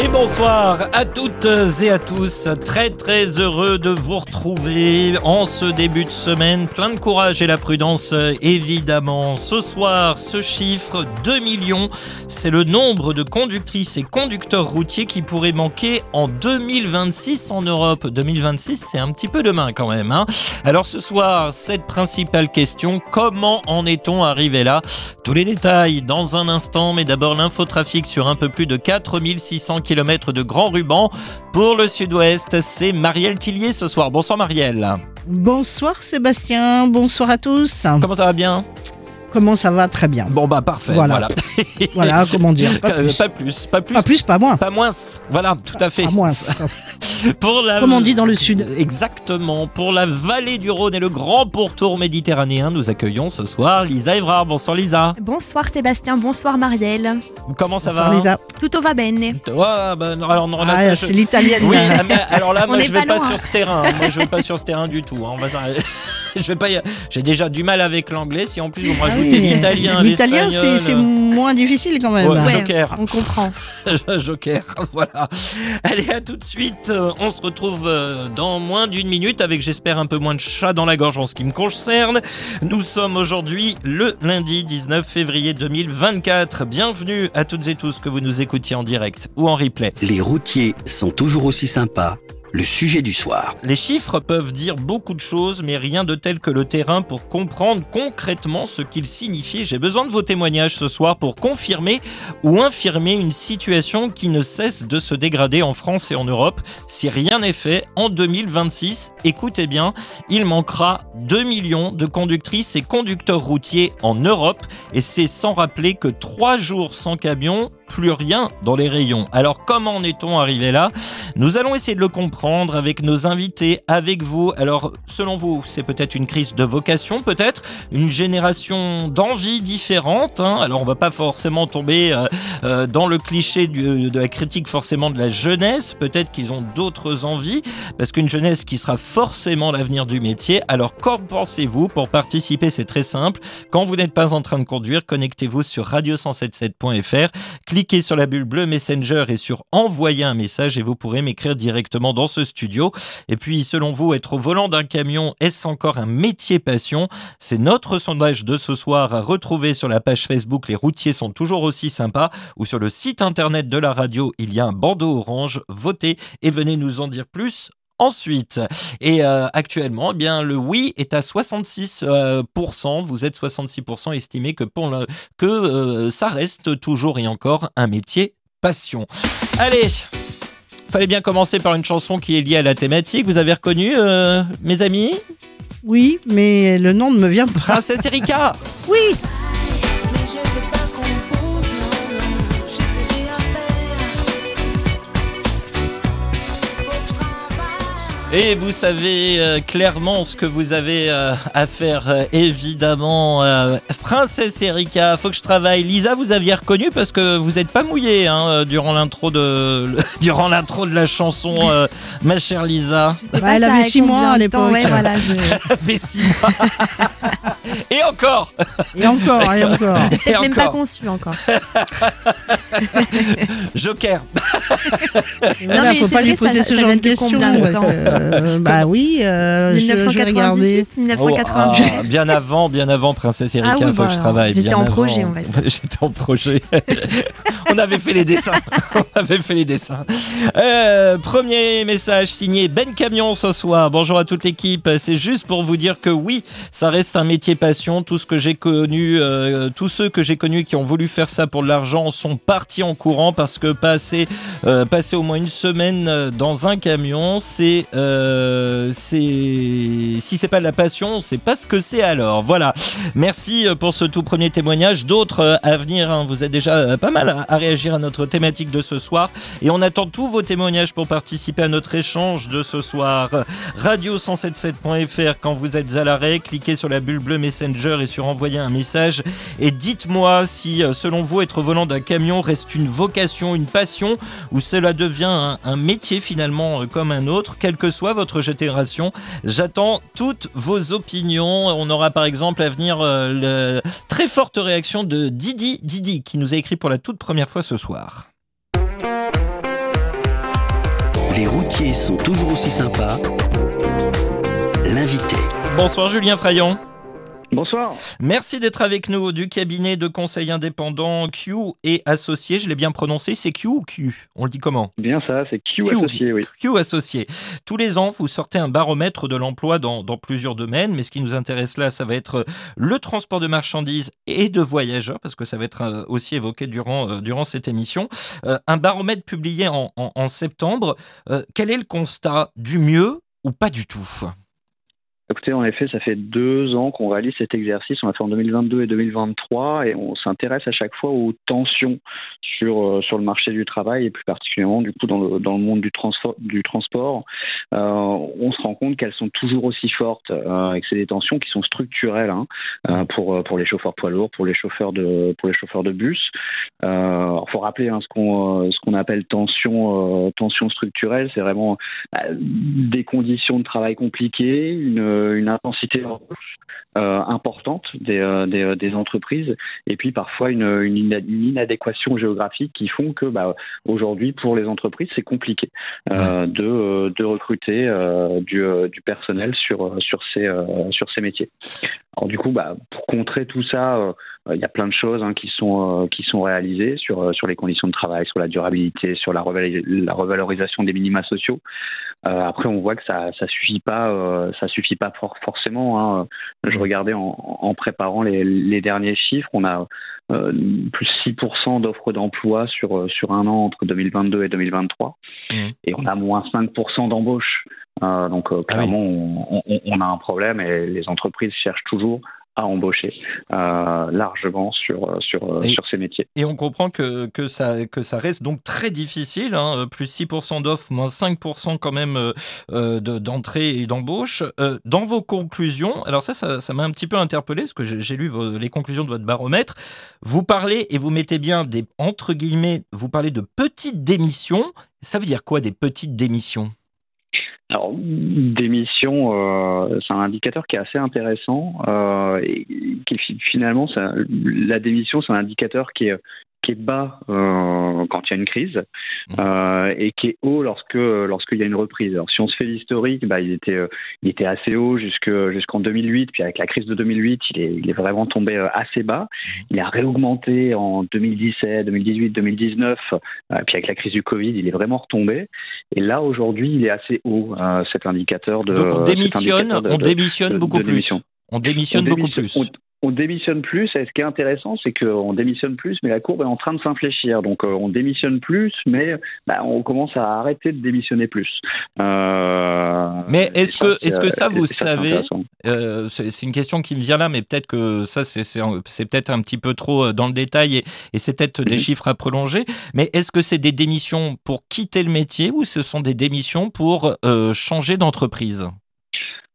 Et bonsoir à toutes et à tous. Très très heureux de vous retrouver en ce début de semaine. Plein de courage et la prudence évidemment. Ce soir, ce chiffre 2 millions, c'est le nombre de conductrices et conducteurs routiers qui pourraient manquer en 2026 en Europe. 2026, c'est un petit peu demain quand même. Hein Alors ce soir, cette principale question, comment en est-on arrivé là? Tous les détails dans un instant, mais d'abord l'infotrafic sur un peu plus de 4600 km de grand ruban. Pour le sud-ouest, c'est Marielle Tillier ce soir. Bonsoir Marielle. Bonsoir Sébastien, bonsoir à tous. Comment ça va bien? Comment ça va Très bien. Bon bah parfait. Voilà. Voilà, comment dire Pas plus. Pas plus, pas plus, Pas plus, pas moins. pas moins. Voilà, tout à fait. Pas moins. Pour la... Comme on dit dans le sud. Exactement. Pour la vallée du Rhône et le grand pourtour méditerranéen, nous accueillons ce soir Lisa Evrard. Bonsoir Lisa. Bonsoir Sébastien, bonsoir Marielle. Comment ça Bonsoir, va Lisa. Tutto va bene. Ouais, bah, alors, non, là, Ah, ça, c'est je- l'italienne. Oui, mais alors là, On moi, je vais pas loin. sur ce terrain. Moi, je vais pas sur ce terrain du tout. hein. On va s'arrêter. je vais pas. y- J'ai déjà du mal avec l'anglais. Si en plus vous me Ah rajoutez oui, l'italien, L'italien, c'est moins difficile quand même. Ouais, Ouais, Joker. on comprend. Joker, voilà. Allez, à tout de suite. Euh, On se retrouve euh, dans moins d'une minute avec, j'espère, un peu moins de chat dans la gorge en ce qui me concerne. Nous sommes aujourd'hui le lundi 19 février 2024. Bienvenue à toutes et tous que vous nous écoutiez en direct ou en replay. Les routiers sont toujours aussi sympas. Le sujet du soir. Les chiffres peuvent dire beaucoup de choses, mais rien de tel que le terrain pour comprendre concrètement ce qu'ils signifient. J'ai besoin de vos témoignages ce soir pour confirmer ou infirmer une situation qui ne cesse de se dégrader en France et en Europe. Si rien n'est fait, en 2026, écoutez bien, il manquera 2 millions de conductrices et conducteurs routiers en Europe, et c'est sans rappeler que 3 jours sans camion, plus rien dans les rayons. Alors comment en est-on arrivé là? Nous allons essayer de le comprendre avec nos invités, avec vous. Alors selon vous, c'est peut-être une crise de vocation, peut-être une génération d'envie différente. hein. Alors on va pas forcément tomber euh, euh, dans le cliché de la critique forcément de la jeunesse. Peut-être qu'ils ont d'autres envies, parce qu'une jeunesse qui sera forcément l'avenir du métier. Alors qu'en pensez-vous? Pour participer, c'est très simple. Quand vous n'êtes pas en train de conduire, connectez-vous sur radio177.fr. Cliquez sur la bulle bleue Messenger et sur envoyer un message et vous pourrez m'écrire directement dans ce studio. Et puis, selon vous, être au volant d'un camion, est-ce encore un métier passion? C'est notre sondage de ce soir à retrouver sur la page Facebook Les routiers sont toujours aussi sympas ou sur le site internet de la radio, il y a un bandeau orange. Votez et venez nous en dire plus. Ensuite, et euh, actuellement, eh bien le oui est à 66%. euh, vous êtes 66% estimé que pour le, que euh, ça reste toujours et encore un métier passion. Allez, fallait bien commencer par une chanson qui est liée à la thématique. Vous avez reconnu, mes amis? Oui, mais le nom ne me vient pas. Princesse Erika Oui, Et vous savez euh, clairement ce que vous avez euh, à faire, euh, évidemment. Euh, Princesse Erika, faut que je travaille. Lisa, vous aviez reconnu parce que vous n'êtes pas mouillée hein, durant l'intro de durant l'intro de la chanson, euh, ma chère Lisa. Bah, elle avait a six mois à l'époque. Ouais, voilà, je... Ça fait six mois. Et encore. et encore, et encore. Et peut-être même pas conçu encore. Joker. Voilà, mais faut c'est pas lui poser ça- ce ça genre de questions. Euh, bah oui, euh, je- je vais regarder. 1998, 1998. Oh, ah, bien avant, bien avant, Princesse Erika, Ah oui, faut bah que je travaille. j'étais en avant. projet, on va dire. J'étais en projet. on avait fait les dessins. on avait fait les dessins. Euh, premier message signé Ben Camion ce soir. Bonjour à toute l'équipe. C'est juste pour vous dire que oui, ça reste un métier passion. Tout ce que j'ai connu, euh, tous ceux que j'ai connus qui ont voulu faire ça pour de l'argent sont partis en courant parce que passer, euh, passer au moins une semaine dans un camion, c'est, euh, c'est, si c'est pas de la passion, c'est pas ce que c'est alors. Voilà. Merci euh, pour ce tout premier témoignage. D'autres euh, à venir. hein. Vous êtes déjà euh, pas mal à, réagir à notre thématique de ce soir. Et on attend tous vos témoignages pour participer à notre échange de ce soir. Radio177.fr quand vous êtes à l'arrêt. Cliquez sur la bulle bleue Messenger et sur envoyer un message. Et dites-moi si, euh, selon vous, être volant d'un camion reste une vocation, une passion, ou cela devient un, un métier finalement euh, comme un autre, quelle que soit votre génération. J'attends toutes vos opinions. On aura par exemple à venir euh, le très forte réaction de Didi Didi qui nous a écrit pour la toute première fois ce soir. Les routiers sont toujours aussi sympas. L'invité. Bonsoir Julien Frayon. Bonsoir. Merci d'être avec nous du cabinet de conseil indépendant Q et associé. Je l'ai bien prononcé, c'est Q ou Q On le dit comment Bien ça, c'est Q, Q. associé, oui. Q associé. Tous les ans, vous sortez un baromètre de l'emploi dans, dans plusieurs domaines, mais ce qui nous intéresse là, ça va être le transport de marchandises et de voyageurs, parce que ça va être euh, aussi évoqué durant, euh, durant cette émission. Euh, un baromètre publié en, en- en septembre. Euh, quel est le constat? Du mieux ou pas du tout? Écoutez, en effet, ça fait deux ans qu'on réalise cet exercice. On l'a fait en 2022 et 2023 et on s'intéresse à chaque fois aux tensions sur, euh, sur le marché du travail et plus particulièrement du coup dans le, dans le monde du, du transport. Euh, on se rend compte qu'elles sont toujours aussi fortes euh, et que c'est des tensions qui sont structurelles hein, pour, pour les chauffeurs poids lourds, pour les chauffeurs de, pour les chauffeurs de bus. Il faut rappeler hein, ce qu'on appelle tension, tension structurelle, c'est vraiment bah, des conditions de travail compliquées, une, une intensité euh, importante des, euh, des, euh, des entreprises, et puis parfois une, une, ina- une inadéquation géographique qui font que bah, aujourd'hui pour les entreprises c'est compliqué euh, de, euh, de recruter euh, du, euh, du personnel sur, euh, sur, ces, euh, sur ces métiers. Alors du coup, bah, pour contrer tout ça, euh, il y a plein de choses hein, qui sont euh, qui sont réalisées sur euh, sur les conditions de travail, sur la durabilité, sur la, reval- la revalorisation des minima sociaux. Après, on voit que ça ça suffit pas ça suffit pas for- forcément. Hein. Je regardais en, en préparant les, les derniers chiffres, on a plus 6% d'offres d'emploi sur sur un an entre 2022 et 2023, Mhm. et on a moins 5% d'embauches. Euh, donc euh, Ah oui. clairement, on, on- on a un problème et les entreprises cherchent toujours à embaucher euh, largement sur sur Et- sur ces métiers. Et on comprend que, que, ça, que ça reste donc très difficile, hein, plus 6% d'offres, moins 5% quand même de- d'entrée et d'embauche. Dans vos conclusions, alors ça, ça ça m'a un petit peu interpellé, parce que j'ai j'ai lu vos- les conclusions de votre baromètre, vous parlez, et vous mettez bien des, entre guillemets, vous parlez de petites démissions. Ça veut dire quoi des petites démissions? Alors, démission, euh, c'est un indicateur qui est assez intéressant. Euh, et qui fi- finalement, la démission, c'est un indicateur qui est qui est bas euh, quand il y a une crise euh, et qui est haut lorsque lorsqu'il y a une reprise. Alors si on se fait l'historique, bah, il était euh, il était assez haut jusque jusqu'en 2008, puis avec la crise de 2008, il est il est vraiment tombé assez bas. Il a réaugmenté en 2017, 2018, 2019, euh, puis avec la crise du Covid, il est vraiment retombé. Et là aujourd'hui, il est assez haut cet indicateur de. Donc on démissionne, de- on démissionne de- beaucoup de plus. On démissionne On beaucoup plus. On, on démissionne plus, et ce qui est intéressant, c'est qu'on démissionne plus, mais la courbe est en train de s'infléchir. Donc euh, on démissionne plus, mais bah, on commence à arrêter de démissionner plus. Euh, Mais est-ce que- c'est, est-ce que ça, vous savez. Euh, c'est une question qui me vient là, mais peut-être que ça, c'est- peut-être un petit peu trop dans le détail et, et c'est peut-être des Mhm. chiffres à prolonger. Mais est-ce que c'est des démissions pour quitter le métier ou ce sont des démissions pour changer d'entreprise?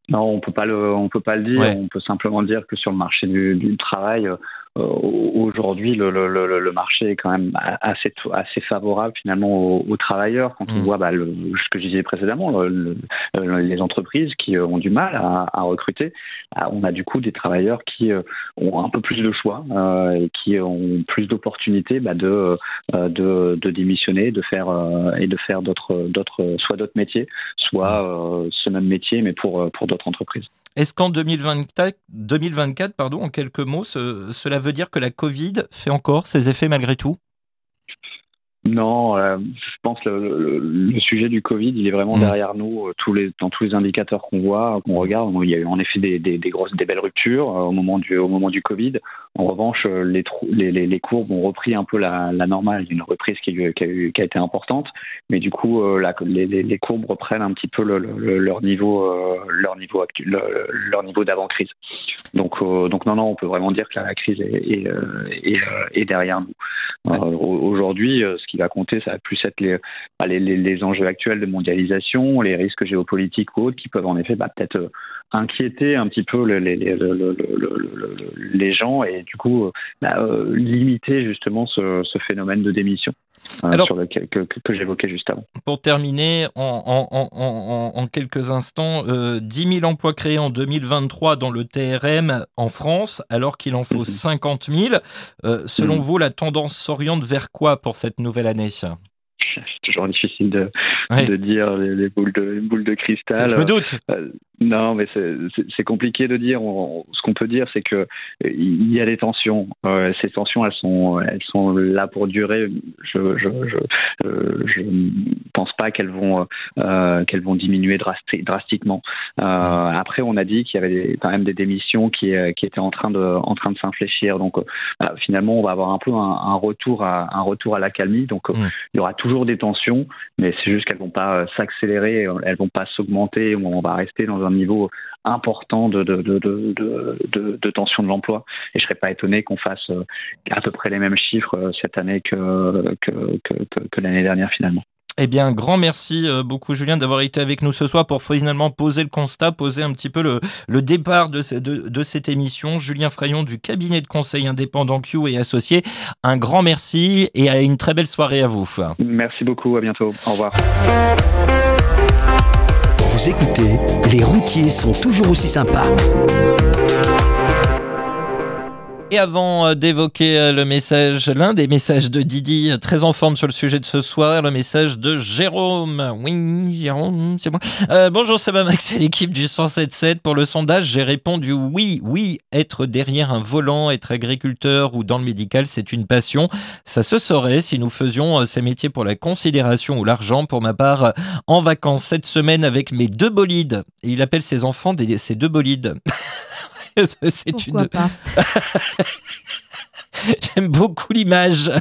Non, on peut pas le, on peut pas le dire. Ouais. On peut simplement dire que sur le marché du, du travail, euh, aujourd'hui, le, le, le, le marché est quand même assez, assez favorable finalement aux, aux travailleurs. Quand on Mm. voit bah, ce que je disais précédemment, euh, les entreprises qui euh, ont du mal à, à recruter, ah, on a du coup des travailleurs qui euh, ont un peu plus de choix euh, et qui ont plus d'opportunités bah, de, euh, de, de démissionner, de faire euh, et de faire d'autres, d'autres, soit d'autres métiers, soit euh, ce même métier mais pour euh, pour d'autres entreprises. Est-ce qu'en 2024, 2024 pardon, en quelques mots, ce- cela veut dire que la Covid fait encore ses effets malgré tout? Non, euh, je pense que le, le, le sujet du Covid, il est vraiment Mm. derrière nous. euh, Tous les, dans tous les indicateurs qu'on voit, qu'on regarde, il y a eu en effet des, des, des grosses, des belles ruptures euh, au moment du, au moment du Covid. En revanche, euh, les, courbes ont repris un peu la, normale. Une reprise qui a, qui a, été importante, mais du coup, euh, les, courbes reprennent un petit peu le, le- leur niveau, euh, leur niveau leur niveau d'avant crise. Donc, non, non, on peut vraiment dire que la, crise est, derrière nous. Au- Aujourd'hui, ce qui va compter, ça va plus être les, bah, les, les, enjeux actuels de mondialisation, les risques géopolitiques ou autres qui peuvent en effet bah, peut-être inquiéter un petit peu les, les, les, le- le- le- le- le- les gens et du coup euh, bah, euh, limiter justement ce, ce phénomène de démission euh, Alors- sur lequel, que, que- que j'évoquais juste avant. Pour terminer, en, en- en- quelques instants, euh, 10 000 emplois créés en 2023 dans le TRM en France, alors qu'il en faut Mhm. 50 000. Euh, selon Mhm. vous, la tendance s'oriente vers quoi pour cette nouvelle année? C'est toujours difficile de, Ouais. de dire les, les boules de les boules de cristal. Je me doute. Euh, non, mais c'est- compliqué de dire. On- ce qu'on peut dire, c'est que il y a des tensions. Euh, ces tensions, elles sont, elles sont là pour durer. Je, je, je, euh, je pense pas qu'elles vont, euh, qu'elles vont diminuer drasti- drastiquement. Après, on a dit qu'il y avait des- quand même des démissions qui, qui étaient en train de, en train de s'infléchir. Donc, finalement, on va avoir un peu un, un retour à, un retour à l'accalmie. Donc, il y aura toujours des tensions, mais c'est juste qu'elles vont pas s'accélérer, elles vont pas s'augmenter. On va rester dans un niveau important de, de, de, de, tension de l'emploi. Et je serais pas étonné qu'on fasse euh, à peu près les mêmes chiffres euh, cette année que, que, que, que- que l'année dernière finalement. Eh bien, grand merci euh, beaucoup, Julien, d'avoir été avec nous ce soir pour finalement poser le constat, poser un petit peu le, le départ de, ce- de, de cette émission. Julien Frayon du cabinet de conseil indépendant Q et associé. Un grand merci et une très belle soirée à vous. Merci beaucoup, à bientôt. Au revoir. Vous écoutez, les routiers sont toujours aussi sympas. Et avant euh, d'évoquer euh, le message, l'un des messages de Didi, euh, très en forme sur le sujet de ce soir, le message de Jérôme. Oui, Jérôme, c'est moi. Bonjour, c'est Max et l'équipe du 107.7. Pour le sondage, j'ai répondu oui, oui, être derrière un volant, être agriculteur ou dans le médical, c'est une passion. Ça se saurait si nous faisions ces métiers pour la considération ou l'argent. Pour ma part, en vacances cette semaine avec mes deux bolides. Il appelle ses enfants ses deux bolides. c'est une, pas? J'aime beaucoup l'image.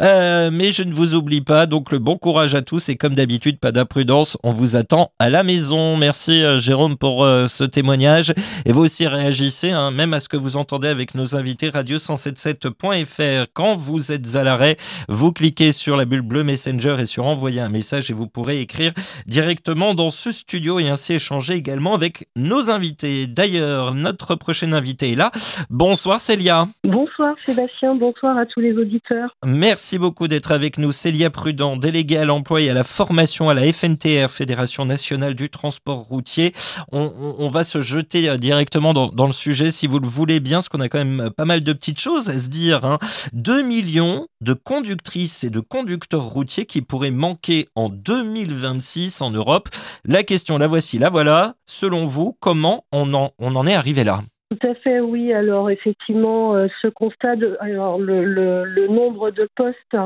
Euh, mais je ne vous oublie pas. Donc, le bon courage à tous. Et comme d'habitude, pas d'imprudence. On vous attend à la maison. Merci, euh, Jérôme, pour euh, ce témoignage. Et vous aussi réagissez, hein, même à ce que vous entendez avec nos invités radio177.fr. Quand vous êtes à l'arrêt, vous cliquez sur la bulle bleue Messenger et sur envoyer un message et vous pourrez écrire directement dans ce studio et ainsi échanger également avec nos invités. D'ailleurs, notre prochaine invité est là. Bonsoir, Célia. Bonsoir Sébastien, bonsoir à tous les auditeurs. Merci beaucoup d'être avec nous. Célia Prudent, déléguée à l'emploi et à la formation à la FNTR, Fédération nationale du transport routier. On, va se jeter euh, directement dans, le sujet si vous le voulez bien, parce qu'on a quand même pas mal de petites choses à se dire. Hein. 2 millions de conductrices et de conducteurs routiers qui pourraient manquer en 2026 en Europe. La question, la voici, la voilà. Selon vous, comment on en, on en est arrivé là? Tout à fait, oui. Alors effectivement, euh, ce constat, de, alors le, nombre de postes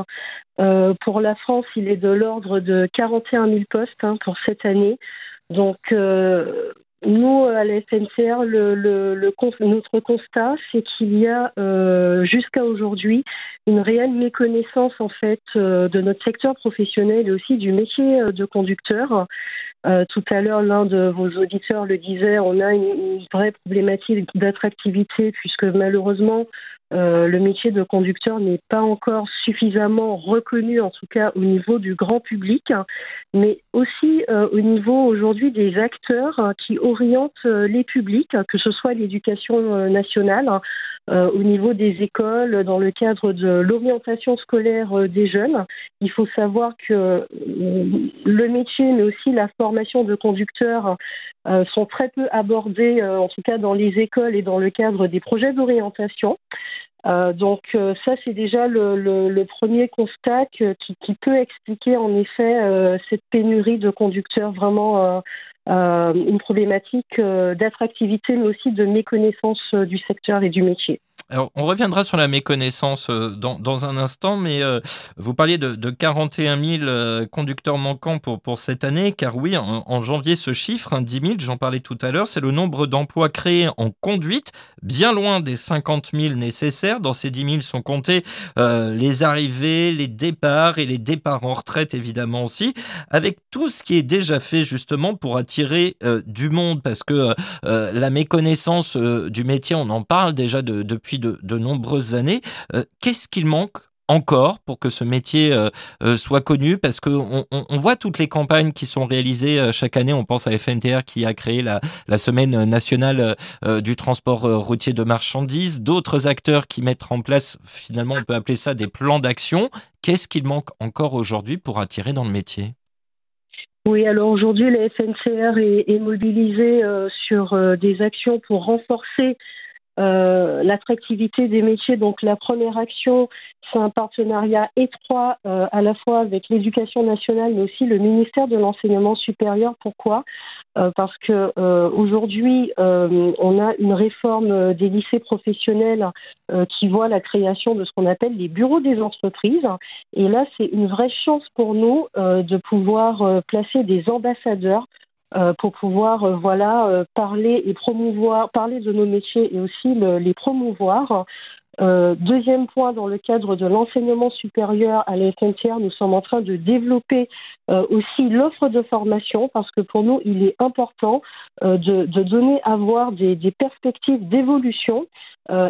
euh, pour la France, il est de l'ordre de 41 000 postes hein, pour cette année. Donc euh, nous, à la cons- notre constat, c'est qu'il y a euh, jusqu'à aujourd'hui une réelle méconnaissance en fait euh, de notre secteur professionnel et aussi du métier euh, de conducteur. Euh, tout à l'heure, l'un de vos auditeurs le disait, on a une vraie problématique d'attractivité puisque malheureusement, euh, le métier de conducteur n'est pas encore suffisamment reconnu, en tout cas au niveau du grand public, mais aussi euh, au niveau aujourd'hui des acteurs hein, qui orientent euh, les publics, que ce soit l'éducation nationale, au niveau des écoles, dans le cadre de l'orientation scolaire des jeunes. Il faut savoir que le métier, mais aussi la formation de conducteurs sont très peu abordés, en tout cas dans les écoles et dans le cadre des projets d'orientation. Euh, donc euh, ça, c'est déjà le, premier constat qui, peut expliquer en effet euh, cette pénurie de conducteurs, vraiment une problématique d'attractivité, mais aussi de méconnaissance du secteur et du métier. Alors, on reviendra sur la méconnaissance euh, dans, un instant, mais euh, vous parliez de, de 41 000 euh, conducteurs manquants pour, pour cette année, car oui, en, janvier, ce chiffre, hein, 10 000, j'en parlais tout à l'heure, c'est le nombre d'emplois créés en conduite, bien loin des 50 000 nécessaires. Dans ces 10 000 sont comptés les arrivées, les départs et les départs en retraite, évidemment aussi, avec tout ce qui est déjà fait justement pour attirer du monde, parce que la méconnaissance du métier, on en parle déjà de- depuis de, nombreuses années. Euh, Qu'est-ce qu'il manque encore pour que ce métier euh, euh, soit connu? Parce que on, voit toutes les campagnes qui sont réalisées chaque année. On pense à FNTR qui a créé la, semaine nationale du transport routier de marchandises, d'autres acteurs qui mettent en place, finalement, on peut appeler ça des plans d'action. Qu'est-ce qu'il manque encore aujourd'hui pour attirer dans le métier? Oui, alors aujourd'hui, la FNCR est, mobilisée sur des actions pour renforcer euh, l'attractivité des métiers. Donc la première action, c'est un partenariat étroit euh, à la fois avec l'éducation nationale, mais aussi le ministère de l'enseignement supérieur. Pourquoi? Euh, Parce que aujourd'hui, on a une réforme des lycées professionnels qui voit la création de ce qu'on appelle les bureaux des entreprises. Et là, c'est une vraie chance pour nous de pouvoir placer des ambassadeurs euh, pour pouvoir euh, voilà euh, parler et promouvoir parler de nos métiers et aussi le- les promouvoir. Euh, deuxième point, dans le cadre de l'enseignement supérieur à la nous sommes en train de développer euh, aussi l'offre de formation parce que pour nous, il est important euh, de, donner à voir des, perspectives d'évolution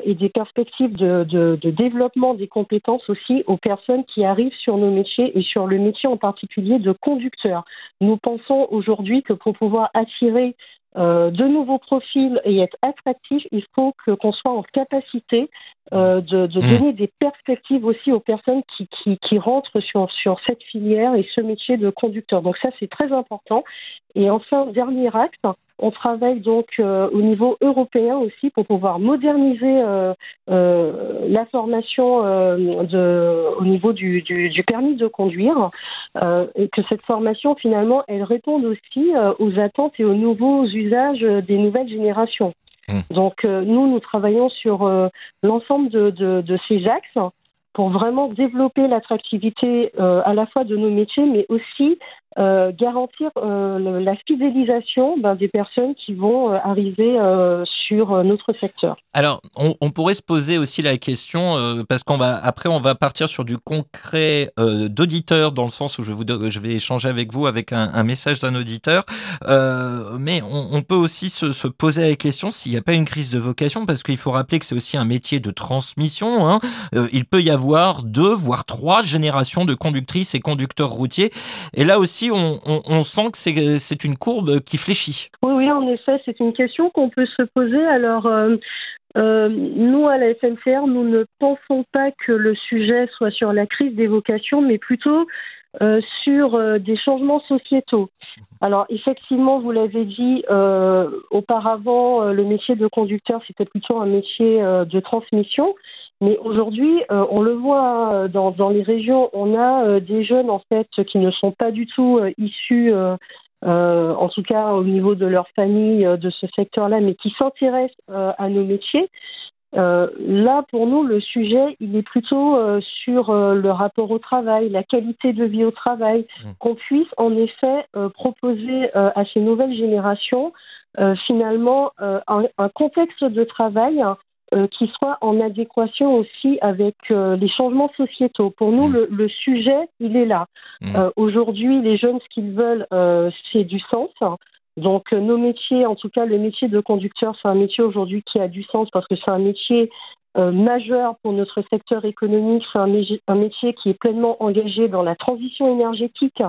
et des perspectives de, de- de développement des compétences aussi aux personnes qui arrivent sur nos métiers et sur le métier en particulier de conducteur. Nous pensons aujourd'hui que pour pouvoir attirer euh, de nouveaux profils et être attractif, il faut que qu'on soit en capacité euh, de, de Mmh. donner des perspectives aussi aux personnes qui, qui, qui rentrent sur, sur cette filière et ce métier de conducteur. Donc ça, c'est très important. Et enfin, dernier acte, on travaille donc euh, au niveau européen aussi pour pouvoir moderniser euh, euh, la formation de, au niveau du, du, du permis de conduire et que cette formation finalement elle réponde aussi aux attentes et aux nouveaux usages des nouvelles générations. Mmh. Donc euh, nous, nous travaillons sur euh, l'ensemble de, de, de ces axes pour vraiment développer l'attractivité euh, à la fois de nos métiers, mais aussi euh, garantir euh, la fidélisation ben, des personnes qui vont euh, arriver sur notre secteur. Alors, on, pourrait se poser aussi la question, parce qu'on va on va partir sur du concret d'auditeur, dans le sens où je, vais échanger avec vous avec un, message d'un auditeur. Mais on, peut aussi se, se poser la question s'il n'y a pas une crise de vocation, parce qu'il faut rappeler que c'est aussi un métier de transmission. hein. Il peut y avoir deux, voire trois générations de conductrices et conducteurs routiers. Et là aussi, on, sent que c'est une courbe qui fléchit. Oui, en effet, c'est une question qu'on peut se poser. Alors, euh, euh, nous, à la SNCR, nous ne pensons pas que le sujet soit sur la crise des vocations, mais plutôt euh, sur des changements sociétaux. Alors, effectivement, vous l'avez dit, auparavant, le métier de conducteur, c'était plutôt un métier de transmission. Mais aujourd'hui, euh, on le voit euh, dans, dans les régions, on a euh, des jeunes en fait qui ne sont pas du tout euh, issus en tout cas au niveau de leur famille, de ce secteur-là, mais qui s'intéressent à nos métiers. Là, pour nous, le sujet, il est plutôt sur le rapport au travail, la qualité de vie au travail, Mm. qu'on puisse en effet proposer à ces nouvelles générations euh, finalement euh, un, un contexte de travail euh, qui soit en adéquation aussi avec euh, les changements sociétaux. Pour nous, Mm. le, le sujet, il est là. Mm. Euh, Aujourd'hui, les jeunes, ce qu'ils veulent, c'est du sens. Donc, nos métiers, en tout cas, le métier de conducteur, c'est un métier aujourd'hui qui a du sens parce que c'est un métier euh, majeur pour notre secteur économique. C'est un métier qui est pleinement engagé dans la transition énergétique.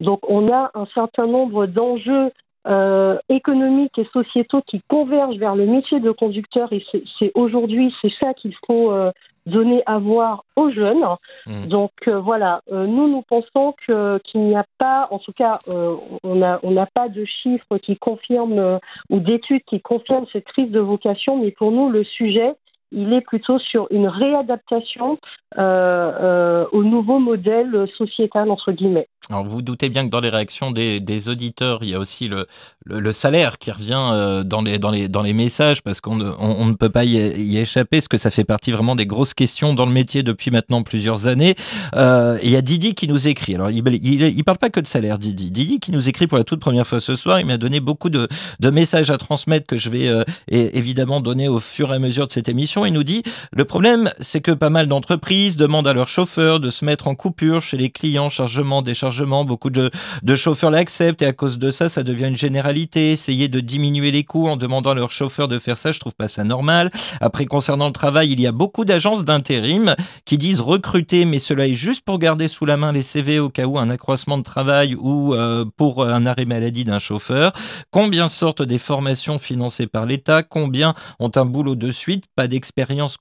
Donc, on a un certain nombre d'enjeux euh, économiques et sociétaux qui convergent vers le métier de conducteur et c'est- aujourd'hui, c'est ça qu'il faut euh, donner à voir aux jeunes. Mm. Donc euh, voilà, euh, nous nous pensons que qu'il n'y a pas, en tout cas, euh, on n'a on n'a pas de chiffres qui confirment euh, ou d'études qui confirment cette crise de vocation, mais pour nous le sujet il est plutôt sur une réadaptation euh, euh, au nouveau modèle sociétal entre guillemets. Alors vous vous doutez bien que dans les réactions des, auditeurs, il y a aussi le, salaire qui revient euh, dans, les, messages parce qu'on ne, ne peut pas y, y échapper, parce que ça fait partie vraiment des grosses questions dans le métier depuis maintenant plusieurs années. Il y a Didi qui nous écrit. Alors il, il parle pas que de salaire, Didi. Didi qui nous écrit pour la toute première fois ce soir. Il m'a donné beaucoup de, messages à transmettre que je vais évidemment donner au fur et à mesure de cette émission. Il nous dit le problème, c'est que pas mal d'entreprises demandent à leurs chauffeurs de se mettre en coupure chez les clients, chargement, déchargement. Beaucoup de, chauffeurs l'acceptent et à cause de ça, ça devient une généralité. Essayer de diminuer les coûts en demandant à leurs chauffeurs de faire ça, je trouve pas ça normal. Après, concernant le travail, il y a beaucoup d'agences d'intérim qui disent recruter, mais cela est juste pour garder sous la main les CV au cas où un accroissement de travail ou euh, pour un arrêt maladie d'un chauffeur. Combien sortent des formations financées par l'État? Combien ont un boulot de suite? Pas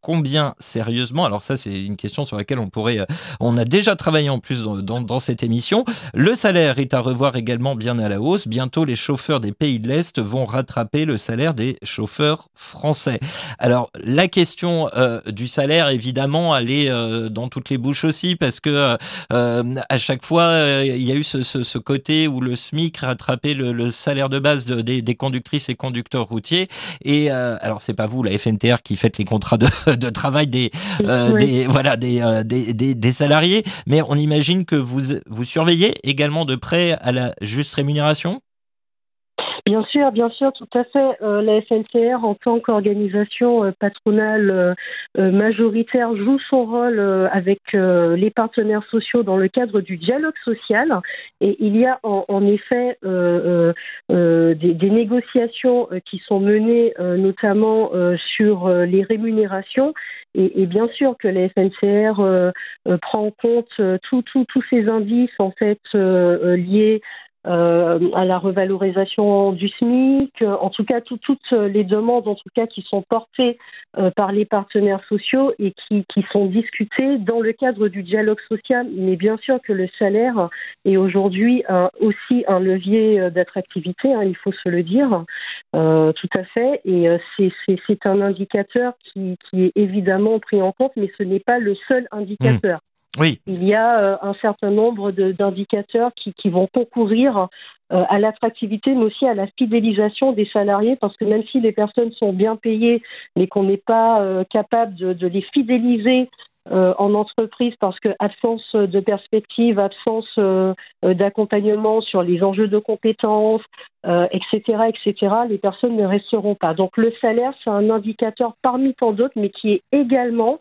Combien sérieusement Alors ça, c'est une question sur laquelle on pourrait... euh, On a déjà travaillé en plus dans, cette émission. Le salaire est à revoir également bien à la hausse. Bientôt, les chauffeurs des pays de l'Est vont rattraper le salaire des chauffeurs français. Alors, la question euh, du salaire, évidemment, elle est euh, dans toutes les bouches aussi, parce que à chaque fois, il y a eu ce, côté où le SMIC rattrapait le, salaire de base de- des, conductrices et conducteurs routiers. Et alors, c'est pas vous, la FNTR, qui faites les de, de travail des, euh, Oui. des voilà des, euh, des, des, des salariés, mais on imagine que vous vous surveillez également de près à la juste rémunération? Bien sûr, bien sûr, tout à fait. Euh, la FNCR, en tant qu'organisation euh, patronale euh, majoritaire, joue son rôle avec les partenaires sociaux dans le cadre du dialogue social. Et il y a en, effet des, négociations qui sont menées notamment sur les rémunérations. Et, bien sûr que la euh, prend en compte tous ces indices en fait liés à la revalorisation du SMIC, euh, en tout cas tout- toutes les demandes en tout cas qui sont portées euh, par les partenaires sociaux et qui, sont discutées dans le cadre du dialogue social. Mais bien sûr que le salaire est aujourd'hui aussi un levier euh, d'attractivité, hein, il faut se le dire, euh, tout à fait. Et euh, c'est- un indicateur qui, qui est évidemment pris en compte, mais ce n'est pas le seul indicateur Il y a euh, un certain nombre d'indicateurs qui, vont concourir euh, à l'attractivité, mais aussi à la fidélisation des salariés, parce que même si les personnes sont bien payées, mais qu'on n'est pas euh, capable de, les fidéliser en entreprise, parce que absence de perspective, absence d'accompagnement sur les enjeux de compétences, etc., etc., les personnes ne resteront pas. Donc le salaire, c'est un indicateur parmi tant d'autres, mais qui est également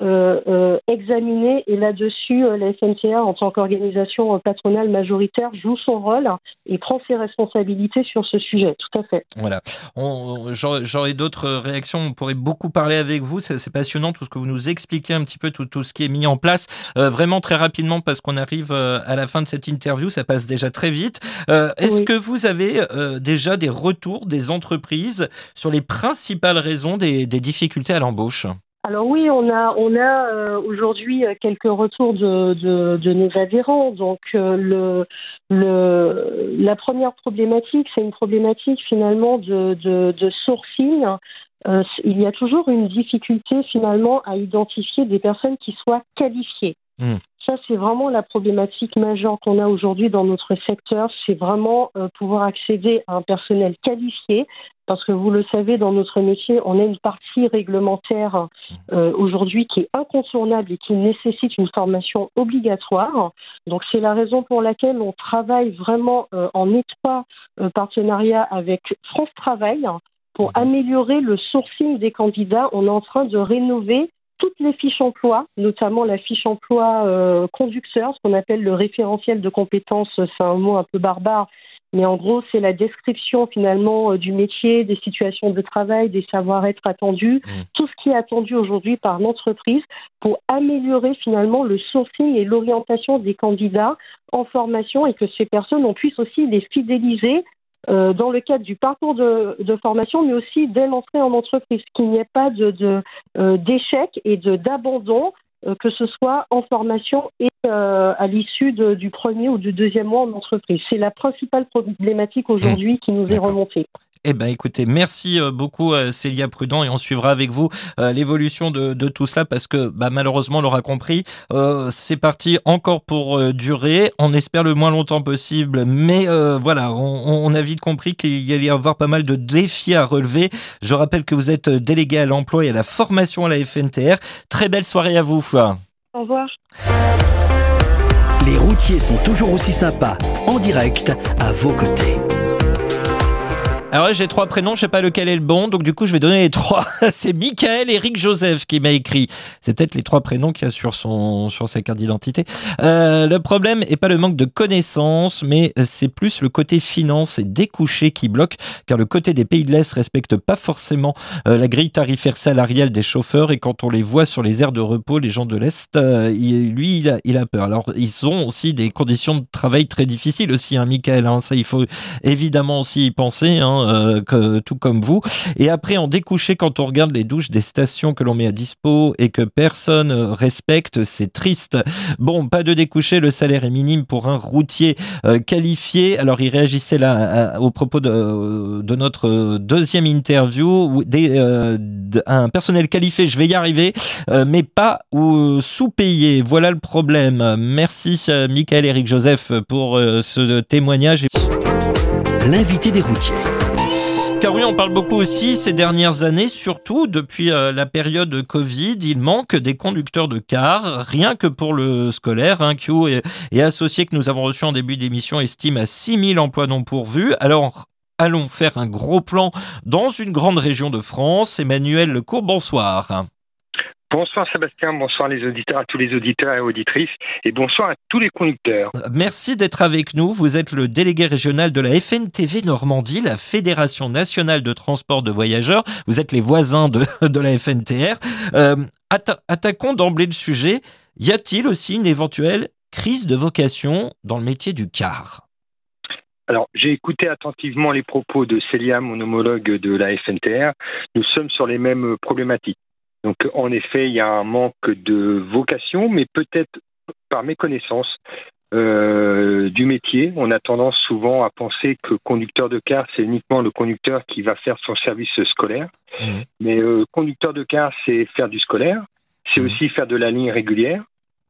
euh, euh, examiné et là-dessus, euh, la SNCA, en tant qu'organisation patronale majoritaire, joue son rôle et prend ses responsabilités sur ce sujet. Tout à fait. Voilà. On- J'aurais d'autres réactions. On pourrait beaucoup parler avec vous. C'est passionnant tout ce que vous nous expliquez un petit peu, tout, tout ce qui est mis en place. Euh, vraiment très rapidement parce qu'on arrive à la fin de cette interview. Ça passe déjà très vite. Euh, Est-ce Oui. que vous avez euh, déjà des retours des entreprises sur les principales raisons des, des difficultés à l'embauche? Alors oui, on a, on a euh, aujourd'hui euh, quelques retours de, de, nos adhérents. Donc euh, la première problématique, c'est une problématique finalement de, sourcing. Il y a toujours une difficulté finalement à identifier des personnes qui soient qualifiées. Mm. Ça, c'est vraiment la problématique majeure qu'on a aujourd'hui dans notre secteur. C'est vraiment euh, pouvoir accéder à un personnel qualifié, parce que vous le savez, dans notre métier, on a une partie réglementaire euh, aujourd'hui qui est incontournable et qui nécessite une formation obligatoire. Donc c'est la raison pour laquelle on travaille vraiment euh, en étroit partenariat avec France Travail pour améliorer le sourcing des candidats. On est en train de rénover toutes les fiches emploi, notamment la fiche emploi euh, conducteur, ce qu'on appelle le référentiel de compétences, c'est un mot un peu barbare, mais en gros, c'est la description finalement euh, du métier, des situations de travail, des savoir-être attendus, Mmh. tout ce qui est attendu aujourd'hui par l'entreprise pour améliorer finalement le sourcing et l'orientation des candidats en formation et que ces personnes, on puisse aussi les fidéliser euh, dans le cadre du parcours de, de formation, mais aussi dès l'entrée en entreprise, qu'il n'y ait pas de, de, euh, d'échec et de, d'abandon, euh, que ce soit en formation et euh, à l'issue de- du premier ou du deuxième mois en entreprise. C'est la principale problématique aujourd'hui qui nous est remontée. Eh ben, écoutez, merci euh, beaucoup euh, Célia Prudent et on suivra avec vous euh, l'évolution de, de tout cela parce que bah, malheureusement, on l'aura compris, euh, c'est parti encore pour euh, durer. On espère le moins longtemps possible, mais euh, voilà, on, on a vite compris qu'il y allait y avoir pas mal de défis à relever. Je rappelle que vous êtes délégué à l'emploi et à la formation à la FNTR. Très belle soirée à vous. Au revoir. Les routiers sont toujours aussi sympas, en direct, à vos côtés. Alors j'ai trois prénoms, je sais pas lequel est le bon, donc du coup je vais donner les trois. C'est Michael Eric Joseph qui m'a écrit. C'est peut-être les trois prénoms qu'il y a sur son sur sa carte d'identité. Euh, le problème est pas le manque de connaissances, mais c'est plus le côté finance et découché qui bloque, car le côté des pays de l'Est respecte pas forcément euh, la grille tarifaire salariale des chauffeurs et quand on les voit sur les aires de repos, les gens de l'Est, euh, lui il a, il a peur. Alors ils ont aussi des conditions de travail très difficiles aussi, hein, Michael. hein, ça il faut évidemment aussi y penser, hein, euh, que, tout comme vous. Et après, en découché, quand on regarde les douches des stations que l'on met à dispo et que personne euh, respecte, c'est triste. Bon, pas de découché, le salaire est minime pour un routier euh, qualifié. Alors, il réagissait là au propos de, notre euh, deuxième interview. euh, un personnel qualifié, je vais y arriver, euh, mais pas ou sous-payé. Voilà le problème. Merci, euh, Michael Eric Joseph, pour euh, ce témoignage. L'invité des routiers. Car oui, on parle beaucoup aussi ces dernières années, surtout depuis euh, la période Covid, il manque des conducteurs de cars, rien que pour le scolaire. Hein, Q et, et associé que nous avons reçu en début d'émission estime à 6000 emplois non pourvus. Alors, allons faire un gros plan dans une grande région de France. Emmanuel Lecourt, bonsoir. Bonsoir Sébastien, bonsoir les auditeurs, à tous les auditeurs et auditrices, et bonsoir à tous les conducteurs. Merci d'être avec nous. Vous êtes le délégué régional de la FNTV Normandie, la Fédération nationale de transport de voyageurs. Vous êtes les voisins de, de la FNTR. Euh, atta- attaquons d'emblée le sujet. Y a-t-il aussi une éventuelle crise de vocation dans le métier du car? Alors, j'ai écouté attentivement les propos de Célia, mon homologue de la FNTR. Nous sommes sur les mêmes problématiques. Donc, en effet, il y a un manque de vocation, mais peut-être par méconnaissance euh, du métier. On a tendance souvent à penser que conducteur de car, c'est uniquement le conducteur qui va faire son service scolaire. Mhm. Mais euh, conducteur de car, c'est faire du scolaire, c'est Mhm. aussi faire de la ligne régulière,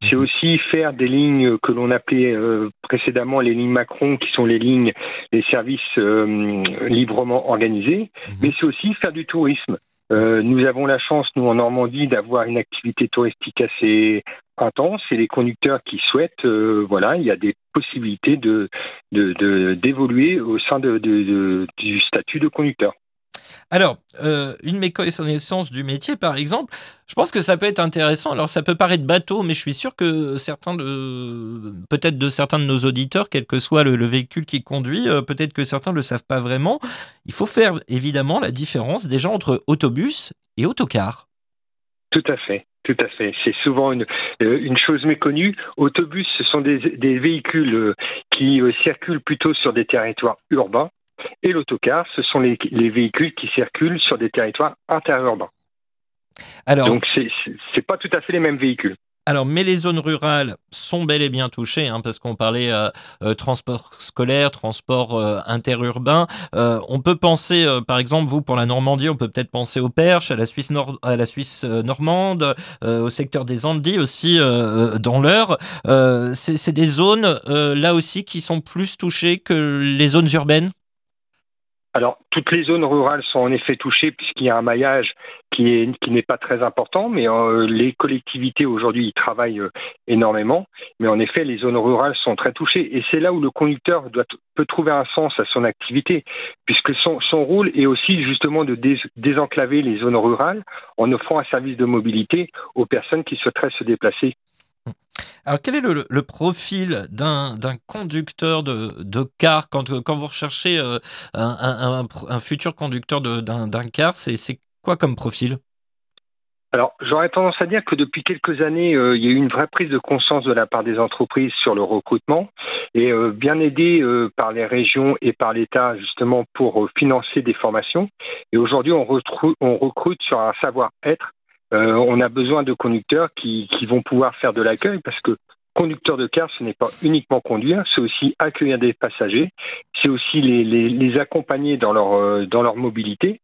c'est Mhm. aussi faire des lignes que l'on appelait euh, précédemment les lignes Macron, qui sont les lignes, les services euh, librement organisés, mais c'est aussi faire du tourisme. Euh, nous avons la chance, nous en Normandie, d'avoir une activité touristique assez intense et les conducteurs qui souhaitent, euh, voilà, il y a des possibilités d'évoluer au sein du statut de conducteur. Alors, euh, une méconnaissance du métier, par exemple, je pense que ça peut être intéressant. Alors, ça peut paraître bateau, mais je suis sûr que certains de, peut-être de certains de nos auditeurs, quel que soit le, le véhicule qui conduit, euh, peut-être que certains ne le savent pas vraiment. Il faut faire évidemment la différence déjà entre autobus et autocar. Tout à fait, tout à fait. C'est souvent une, euh, chose méconnue. Autobus, ce sont des, véhicules qui circulent plutôt sur des territoires urbains. Et l'autocar, ce sont les, les véhicules qui circulent sur des territoires interurbains. Alors, Donc, c'est- c'est pas tout à fait les mêmes véhicules. Alors, mais les zones rurales sont bel et bien touchées, hein, parce qu'on parlait euh, euh, transport scolaire, transport euh, interurbain. Euh, on peut penser, par exemple, vous pour la Normandie, on peut peut-être penser au Perche, à la Suisse, nord- à la Suisse normande, au secteur des Andes aussi dans l'heure. Euh, c'est des zones là aussi qui sont plus touchées que les zones urbaines? Alors, toutes les zones rurales sont en effet touchées puisqu'il y a un maillage qui est qui n'est pas très important, mais euh, les collectivités aujourd'hui y travaillent euh, énormément. Mais en effet, les zones rurales sont très touchées et c'est là où le conducteur peut trouver un sens à son activité, puisque son, rôle est aussi justement de dés- désenclaver les zones rurales en offrant un service de mobilité aux personnes qui souhaiteraient se déplacer. Alors, quel est le, profil d'un conducteur de, de car quand, quand vous recherchez euh, un, un- futur conducteur d'un car C'est quoi comme profil? Alors, j'aurais tendance à dire que depuis quelques années, euh, il y a eu une vraie prise de conscience de la part des entreprises sur le recrutement et euh, bien aidé par les régions et par l'État justement pour financer des formations. Et aujourd'hui, on recrute sur un savoir-être. Euh, on a besoin de conducteurs qui, qui vont pouvoir faire de l'accueil parce que conducteur de car, ce n'est pas uniquement conduire, c'est aussi accueillir des passagers, c'est aussi les, les, les accompagner dans leur, euh, dans leur mobilité.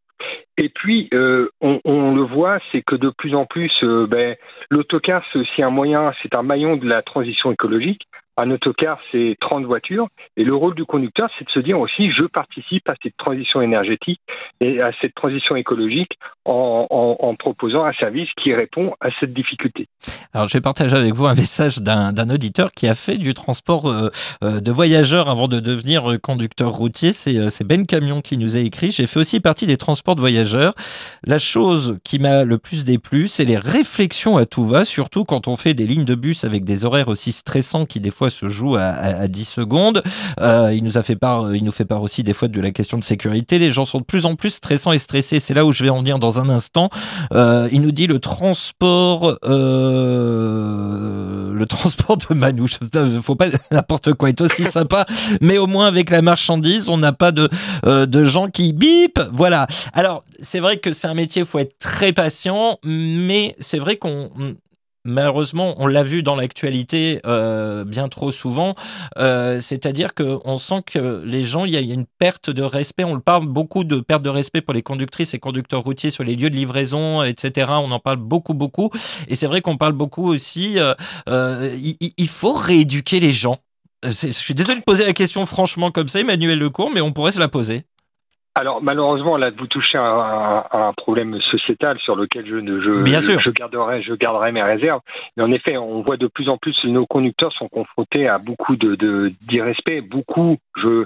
Et puis, euh, on, on le voit, c'est que de plus en plus, euh, ben, l'autocar, c'est aussi un moyen, c'est un maillon de la transition écologique, Un autocar, c'est 30 voitures. Et le rôle du conducteur, c'est de se dire aussi, je participe à cette transition énergétique et à cette transition écologique en, proposant un service qui répond à cette difficulté. Alors, je vais partager avec vous un message d'un auditeur qui a fait du transport euh, euh, de voyageurs avant de devenir conducteur routier. Euh, c'est Ben Camion qui nous a écrit. J'ai fait aussi partie des transports de voyageurs. La chose qui m'a le plus déplu, c'est les réflexions à tout va, surtout quand on fait des lignes de bus avec des horaires aussi stressants qui des fois se jouent à, à- à 10 secondes. Euh, il nous a fait part, il nous fait part aussi des fois de la question de sécurité. Les gens sont de plus en plus stressants et stressés. C'est là où je vais en venir dans un instant. Euh, il nous dit le transport, euh, le transport de Manouche. Faut pas n'importe quoi. est aussi sympa, mais au moins avec la marchandise, on n'a pas de euh, de gens qui bip. Voilà. Alors c'est vrai que c'est un métier, faut être très patient, mais c'est vrai qu'on Malheureusement, on l'a vu dans l'actualité euh, bien trop souvent, euh, c'est-à-dire qu'on sent que les gens, il y, a, une perte de respect. On le parle beaucoup de perte de respect pour les conductrices et conducteurs routiers sur les lieux de livraison, etc. On en parle beaucoup, beaucoup. Et c'est vrai qu'on parle beaucoup aussi. euh, euh, il, il faut rééduquer les gens. C'est- Je suis désolé de poser la question franchement comme ça, Emmanuel Lecourt, mais on pourrait se la poser. Alors malheureusement, là, vous touchez à un, à un problème sociétal sur lequel je, ne- je, Bien sûr. je garderai, je garderai mes réserves. Mais en effet, on voit de plus en plus nos conducteurs sont confrontés à beaucoup de de- d'irrespect, beaucoup. Je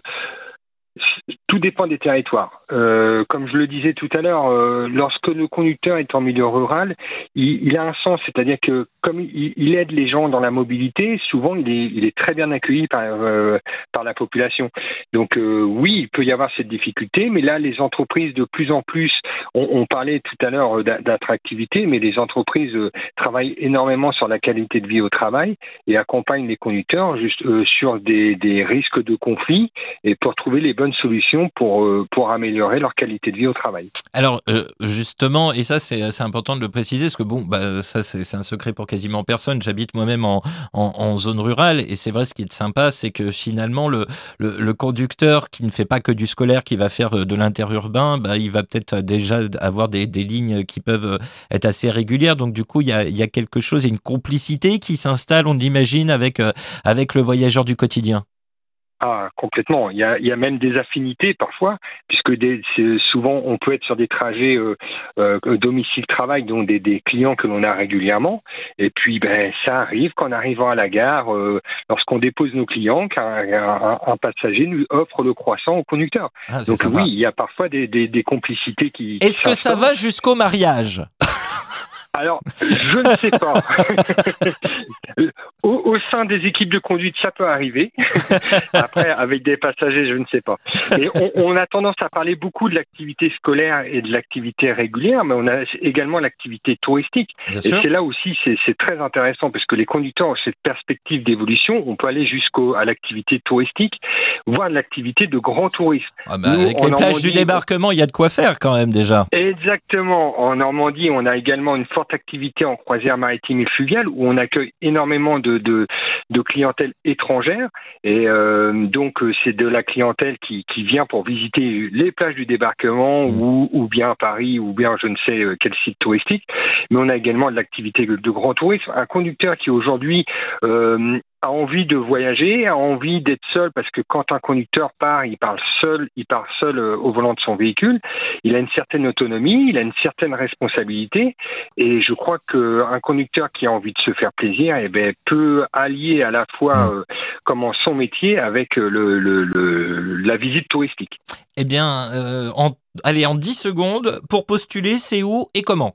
tout dépend des territoires. Euh, comme je le disais tout à l'heure, euh, lorsque le conducteur est en milieu rural, il, a un sens, c'est-à-dire que comme il, aide les gens dans la mobilité, souvent il est, très bien accueilli par, euh, la population. Donc oui, il peut y avoir cette difficulté, mais là les entreprises de plus en plus, on, parlait tout à l'heure d'a- d'attractivité, mais les entreprises travaillent énormément sur la qualité de vie au travail et accompagnent les conducteurs sur des, des risques de conflit et pour trouver les bonnes solutions pour, euh, pour améliorer leur qualité de vie au travail. Alors euh, justement, et ça c'est important de le préciser, parce que bon, bah, ça c'est un secret pour quasiment personne. J'habite moi-même en, en, zone rurale, et c'est vrai ce qui est sympa, c'est que finalement le, le, conducteur qui ne fait pas que du scolaire, qui va faire euh, de l'interurbain, bah, il va peut-être déjà avoir des, des lignes qui peuvent être assez régulières. Donc du coup, il y a, il y a quelque chose, une complicité qui s'installe, on l'imagine, avec, avec le voyageur du quotidien. Ah, complètement. Il y a, il y a même des affinités parfois, puisque des, souvent on peut être sur des trajets euh, euh, domicile-travail, dont des, des clients que l'on a régulièrement. Et puis, ben, ça arrive qu'en arrivant à la gare, euh, lorsqu'on dépose nos clients, qu'un un, un passager nous offre le croissant au conducteur. Ah, Donc sympa. oui, il y a parfois des, des, des complicités qui. Est-ce que ça va jusqu'au mariage? Alors, je ne sais pas. au, au sein des équipes de conduite, ça peut arriver. Après, avec des passagers, je ne sais pas. Et on, on a tendance à parler beaucoup de l'activité scolaire et de l'activité régulière, mais on a également l'activité touristique. Bien Et c'est là aussi, c'est très intéressant parce que les conducteurs ont cette perspective d'évolution. On peut aller jusqu'à l'activité touristique, voire l'activité de grand tourisme. Ah bah, Nous, avec les plages du débarquement, il y a de quoi faire quand même déjà. Exactement. En Normandie, on a également une forte activité en croisière maritime et fluviale où on accueille énormément de, de, de clientèle étrangère. Et euh, donc, euh, c'est de la clientèle qui, qui vient pour visiter les plages du débarquement Mm. ou, ou bien Paris ou bien je ne sais euh, quel site touristique. Mais on a également de l'activité de, de grand tourisme. Un conducteur qui aujourd'hui euh, a envie de voyager, a envie d'être seul parce que quand un conducteur part, il part seul, il part seul euh, au volant de son véhicule. Il a une certaine autonomie, il a une certaine responsabilité, et je crois qu'un conducteur qui a envie de se faire plaisir, eh ben, peut allier à la fois euh, comment son métier avec euh, le, le- le- la visite touristique. Eh bien, euh, en, allez, en 10 secondes, pour postuler, c'est où et comment?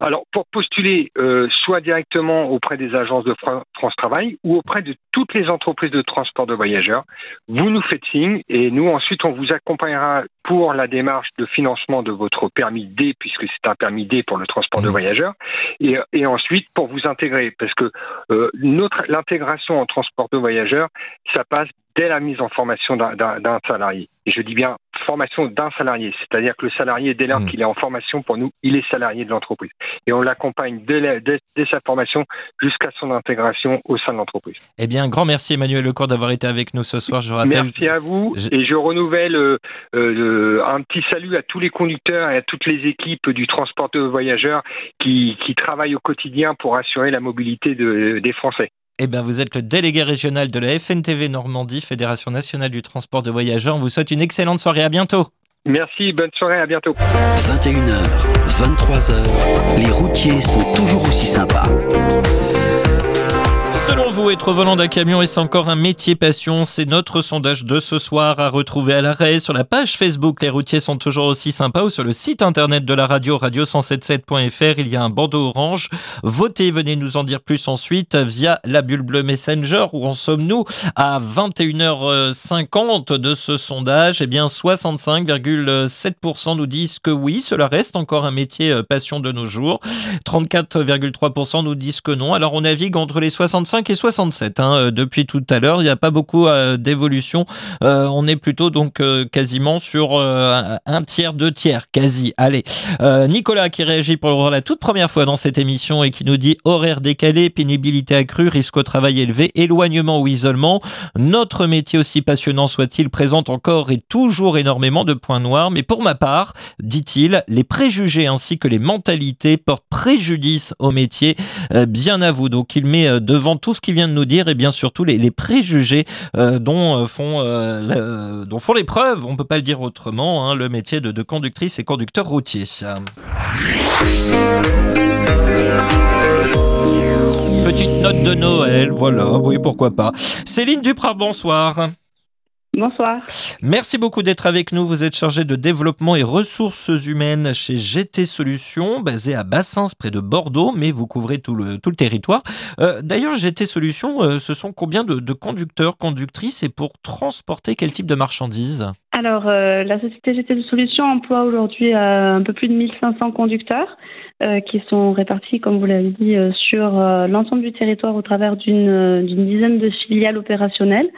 Alors, pour postuler, euh, soit directement auprès des agences de Fra- France Travail ou auprès de toutes les entreprises de transport de voyageurs, vous nous faites signe et nous ensuite on vous accompagnera pour la démarche de financement de votre permis D, puisque c'est un permis D pour le transport de Mhm. voyageurs, et, et ensuite pour vous intégrer, parce que euh, notre l'intégration en transport de voyageurs, ça passe dès la mise en formation d'un- salarié. Et je dis bien formation d'un salarié, c'est-à-dire que le salarié, dès lors Mhm. qu'il est en formation, pour nous, il est salarié de l'entreprise. Et on l'accompagne dès, la- dès- dès sa formation jusqu'à son intégration au sein de l'entreprise. Eh bien, grand merci Emmanuel Lecourt d'avoir été avec nous ce soir. Je rappelle. Merci à vous je- et je renouvelle euh, euh, un petit salut à tous les conducteurs et à toutes les équipes du transport de voyageurs qui, qui travaillent au quotidien pour assurer la mobilité de- des Français. Eh bien, vous êtes le délégué régional de la FNTV Normandie, Fédération nationale du transport de voyageurs. On vous souhaite une excellente soirée. À bientôt. Merci, bonne soirée, à bientôt. 21h, 23h, les routiers sont toujours aussi sympas. Selon vous, être au volant d'un camion est encore un métier passion? C'est notre sondage de ce soir à retrouver à l'arrêt sur la page Facebook Les routiers sont toujours aussi sympas ou sur le site internet de la radio radio177.fr. Il y a un bandeau orange. Votez, venez nous en dire plus ensuite via la bulle bleue Messenger. Où en sommes-nous? À 21h50 de ce sondage Eh bien, 65,7% nous disent que oui, cela reste encore un métier euh, passion de nos jours. 34,3% nous disent que non. Alors on navigue entre les 65 et 67 hein, euh, depuis tout à l'heure. Il n'y a pas beaucoup euh, d'évolution. Euh, on est plutôt donc quasiment sur un- tiers, deux tiers, quasi. Allez, Nicolas qui réagit pour la toute première fois dans cette émission et qui nous dit horaire décalé, pénibilité accrue, risque au travail élevé, éloignement ou isolement. Notre métier aussi passionnant soit-il présente encore et toujours énormément de points noirs. Mais pour ma part, dit-il, les préjugés ainsi que les mentalités portent préjudice au métier. Bien à vous. Donc il met devant tout ce qu'il vient de nous dire et bien surtout les, préjugés euh, dont euh, font euh, dont font les preuves. On peut pas le dire autrement. hein, le métier de, de conductrice et conducteur routier. Petite note de Noël, voilà, oui, pourquoi pas. Céline Duprat, bonsoir. Bonsoir. Merci beaucoup d'être avec nous. Vous êtes chargé de développement et ressources humaines chez GT Solutions, basé à Bassins, près de Bordeaux, mais vous couvrez tout le, tout le territoire. Euh, D'ailleurs, GT Solutions, euh, ce sont combien de, de conducteurs, conductrices et pour transporter quel type de marchandises? Alors, euh, la société GT Solutions emploie aujourd'hui euh, un peu plus de 1500 conducteurs euh, qui sont répartis, comme vous l'avez dit, sur l'ensemble du territoire au travers d'une d'une dizaine de filiales opérationnelles.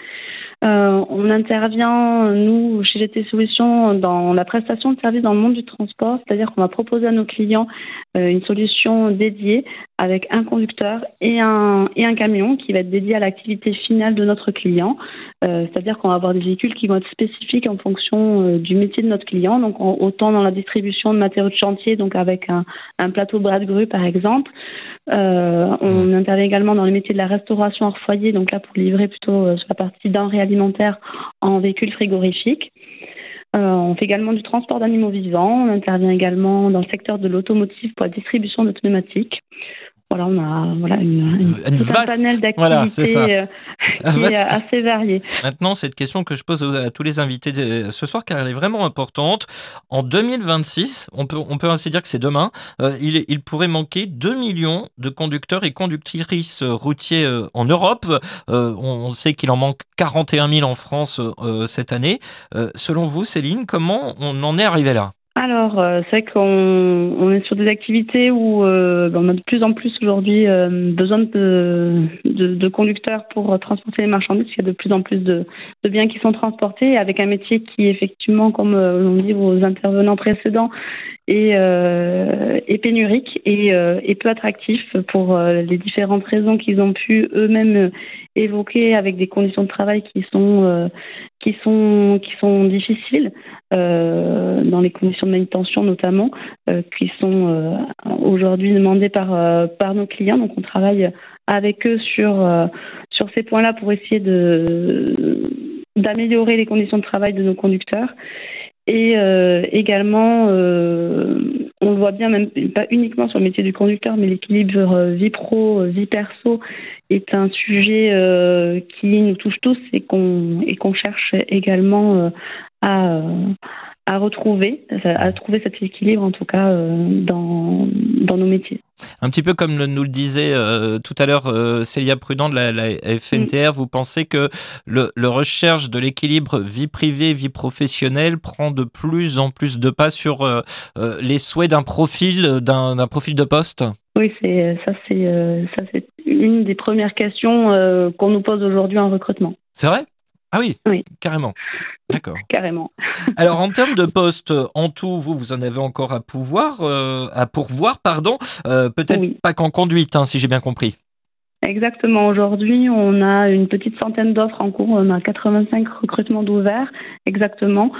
Euh, on intervient, nous, chez GT Solutions, dans la prestation de services dans le monde du transport, c'est-à-dire qu'on va proposer à nos clients euh, une solution dédiée avec un conducteur et un, et un camion qui va être dédié à l'activité finale de notre client. Euh, c'est-à-dire qu'on va avoir des véhicules qui vont être spécifiques en fonction du métier de notre client. Donc, en- autant dans la distribution de matériaux de chantier, donc avec un, un plateau bras de grue, par exemple. On intervient également dans les métiers de la restauration hors foyer, donc là pour livrer plutôt sur la partie denrées en véhicule frigorifique. Euh, on fait également du transport d'animaux vivants. On intervient également dans le secteur de l'automotive pour la distribution de pneumatiques. Voilà, on a voilà une, une, Une tout un vaste- panel d'activités voilà, c'est ça. euh, qui est vaste- assez varié. Maintenant, cette question que je pose à tous les invités de ce soir, car elle est vraiment importante. En 2026, on peut, on peut ainsi dire que c'est demain, euh, il, il pourrait manquer 2 millions de conducteurs et conductrices routiers euh, en Europe. Euh, on, sait qu'il en manque 41 000 en France euh, cette année. Selon vous, Céline, comment on en est arrivé là? Alors, euh, c'est vrai qu'on on est sur des activités où euh, on a de plus en plus aujourd'hui euh, besoin de, conducteurs pour transporter les marchandises. Il y a de plus en plus de, biens qui sont transportés avec un métier qui, effectivement, comme l'ont dit vos intervenants précédents, est, euh, est pénurique et, euh, et peu attractif pour euh, les différentes raisons qu'ils ont pu eux-mêmes évoquer avec des conditions de travail qui sont, euh, qui sont, qui sont difficiles dans les conditions de manutention notamment, qui sont aujourd'hui demandées par, par nos clients. Donc on travaille avec eux sur, sur ces points-là pour essayer de d'améliorer les conditions de travail de nos conducteurs. Et euh, également, euh, on le voit bien, même pas uniquement sur le métier du conducteur, mais l'équilibre euh, vie pro, euh, vie perso est un sujet euh, qui nous touche tous et qu'on et qu'on cherche également euh, à, à retrouver, à trouver cet équilibre en tout cas euh, dans, dans nos métiers. Un petit peu comme nous le disait euh, tout à l'heure euh, Célia Prudent de la, la FNTR, vous pensez que le, le recherche de l'équilibre vie privée, vie professionnelle prend de plus en plus de pas sur euh, les souhaits d'un profil, d'un profil de poste? Oui, c'est ça, c'est ça, c'est une des premières questions qu'on nous pose aujourd'hui en recrutement. C'est vrai? Ah oui, Oui. carrément. D'accord. Carrément. Alors en termes de postes, en tout, vous, vous en avez encore à pouvoir, euh, à pourvoir, pardon. Euh, Peut-être Oui. pas qu'en conduite, hein, si j'ai bien compris. Exactement. Aujourd'hui, on a une petite centaine d'offres en cours. On a 85 recrutements d'ouverts, exactement.